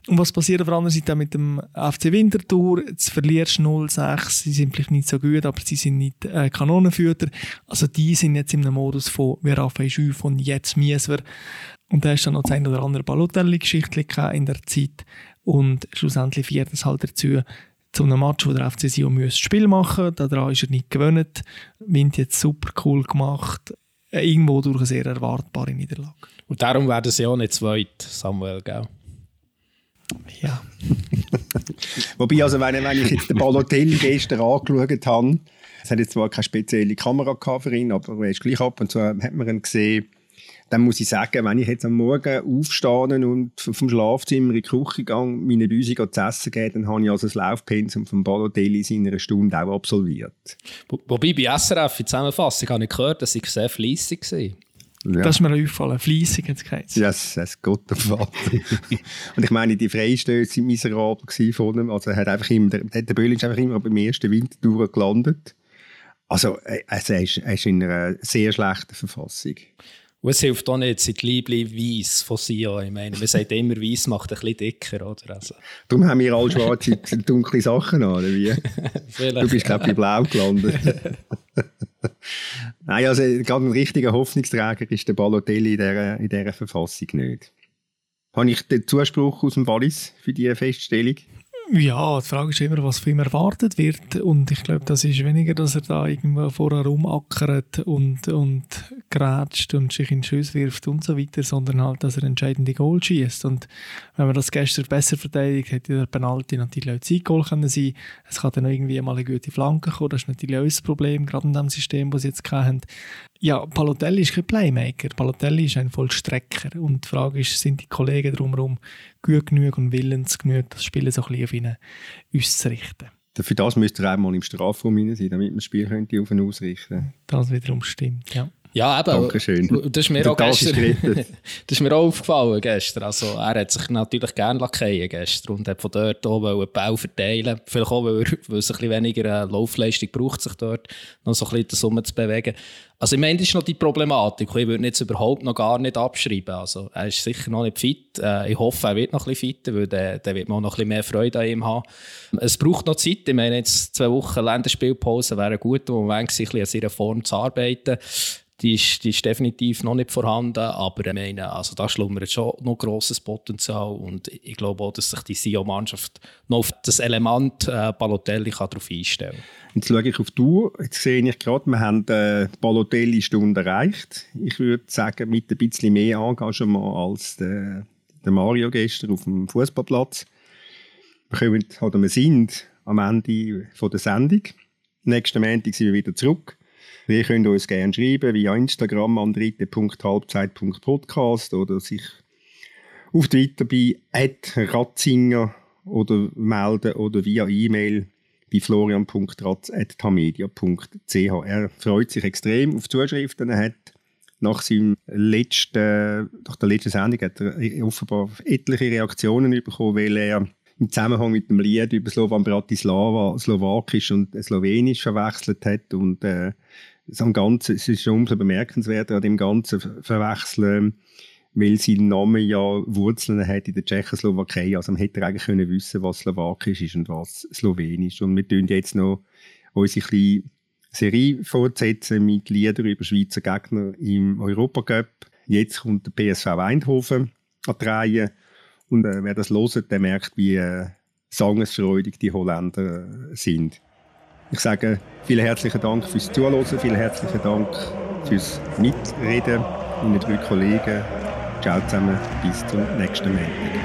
Und was passiert auf der anderen Seite mit dem FC Winterthur? Jetzt verlierst du 0-6, sie sind vielleicht nicht so gut, aber sie sind nicht äh, Kanonenführer. Also die sind jetzt in einem Modus von «Wir raffen auf und jetzt müssen wir». Und da ist dann noch das ein oder andere Balotelli-Geschichte in der Zeit. Und schlussendlich führt es halt dazu, zu einem Match, wo der FC Sion müsste Spiel machen müsste. Daran ist er nicht gewöhnt. Wind jetzt super cool gemacht. Irgendwo durch eine sehr erwartbare Niederlage. Und darum werden sie auch nicht zweit, Samuel, gell? Ja. Wobei, also wenn, wenn ich jetzt den Balotelli gestern angeschaut habe, es hat jetzt zwar keine spezielle Kamera für ihn, aber er ist gleich ab und zu hat man ihn gesehen, dann muss ich sagen, wenn ich jetzt am Morgen aufstehe und vom Schlafzimmer in die Küche gehe, meine Büsi zu essen gehe, dann habe ich also das Laufpensum vom Balotelli in einer Stunde auch absolviert. Wobei bei SRF in Zusammenfassung habe ich gehört, dass ich sehr fleissig war. Ja. Das ist mir aufgefallen. Fleissig hat es geheißen. Ja, das ist Gott der Vater. und ich meine, die Freistöße waren miserabel von ihm. Also, er hat einfach immer, der, der Böll ist einfach immer beim ersten Winter gelandet. Also, also er, ist, er ist in einer sehr schlechten Verfassung. Und es hilft auch nicht, sind die Liebling weiss von Sion. Ich meine, man sagt immer, weiss macht ein bisschen dicker, oder? Also. Darum haben wir alle schwarze, dunkle Sachen an, oder wie? du bist, glaube ich, bei Blau gelandet. Nein, also gerade ein richtiger Hoffnungsträger ist der Balotelli in dieser, in dieser Verfassung nicht. Habe ich den Zuspruch aus dem Wallis für diese Feststellung? Ja, die Frage ist immer, was von ihm erwartet wird. Und ich glaube, das ist weniger, dass er da irgendwo vorher rumackert und, und grätscht und sich in den Schuss wirft und so weiter, sondern halt, dass er entscheidende Goal schießt. Und wenn man das gestern besser verteidigt, hätte der Penalty natürlich auch Zeitgoal können sein. Es kann dann irgendwie mal eine gute Flanke kommen. Das ist natürlich auch ein Problem, gerade in dem System, das sie jetzt haben. Ja, Palotelli ist kein Playmaker. Palotelli ist ein Vollstrecker. Und die Frage ist, sind die Kollegen drumherum gut genug und willens genug, das Spiel so ein bisschen auf ihn auszurichten? Für das müsste er einmal im Strafraum sein, damit man das Spiel könnte auf ihn ausrichten Das wiederum stimmt, ja. Ja, eben. Dankeschön. Das ist mir, auch gestern, das ist mir auch aufgefallen gestern. Also, er hat sich natürlich gerne lackieren gestern und hat von dort auch den Bau verteilen Vielleicht auch, weil er, weil es ein bisschen weniger äh, Laufleistung braucht, sich dort noch so ein bisschen die Summe zu bewegen. Also meine, das ist noch die Problematik. Ich würde jetzt überhaupt noch gar nicht abschreiben. Also er ist sicher noch nicht fit. Äh, ich hoffe, er wird noch ein bisschen fitter, weil dann, dann wird man auch noch ein bisschen mehr Freude an ihm haben. Es braucht noch Zeit. Ich meine, jetzt zwei Wochen Länderspielpause wäre ein guter Moment, sich ein bisschen an seiner Form zu arbeiten die ist, die ist definitiv noch nicht vorhanden, aber ich meine, also da schlummert schon noch grosses Potenzial und ich glaube auch, dass sich die SIO-Mannschaft noch auf das Element äh, Balotelli kann darauf einstellen kann. Jetzt schaue ich auf die jetzt sehe ich gerade, wir haben äh, die Balotelli-Stunde erreicht. Ich würde sagen, mit ein bisschen mehr Engagement als der, der Mario gestern auf dem Fußballplatz. Wir, wir sind am Ende von der Sendung. Nächsten Montag sind wir wieder zurück. Ihr könnt uns gerne schreiben via Instagram an dritte.halbzeit.podcast oder sich auf Twitter bei ratzinger oder melden oder via E-Mail bei florian.ratz.tamedia.ch. Er freut sich extrem auf Zuschriften. Er hat nach, seinem letzten, nach der letzten Sendung hat er offenbar etliche Reaktionen bekommen, weil er im Zusammenhang mit dem Lied über Slovan Bratislava Slowakisch und Slowenisch verwechselt hat und äh, am Ganzen, es ist schon umso bemerkenswerter an dem Ganzen Verwechseln, weil sein Name ja Wurzeln hat in der Tschechoslowakei. Also man hätte eigentlich können wissen, was Slowakisch ist und was Slowenisch. Und wir tun jetzt noch unsere kleine Serie fortsetzen mit Liedern über Schweizer Gegner im Europacup. Jetzt kommt der PSV Eindhoven an die Reihe. Und äh, wer das hört, der merkt, wie äh, sangesfreudig die Holländer sind. Ich sage vielen herzlichen Dank fürs Zuhören, vielen herzlichen Dank fürs Mitreden. Meine drei Kollegen. Ciao zusammen, bis zum nächsten Mal.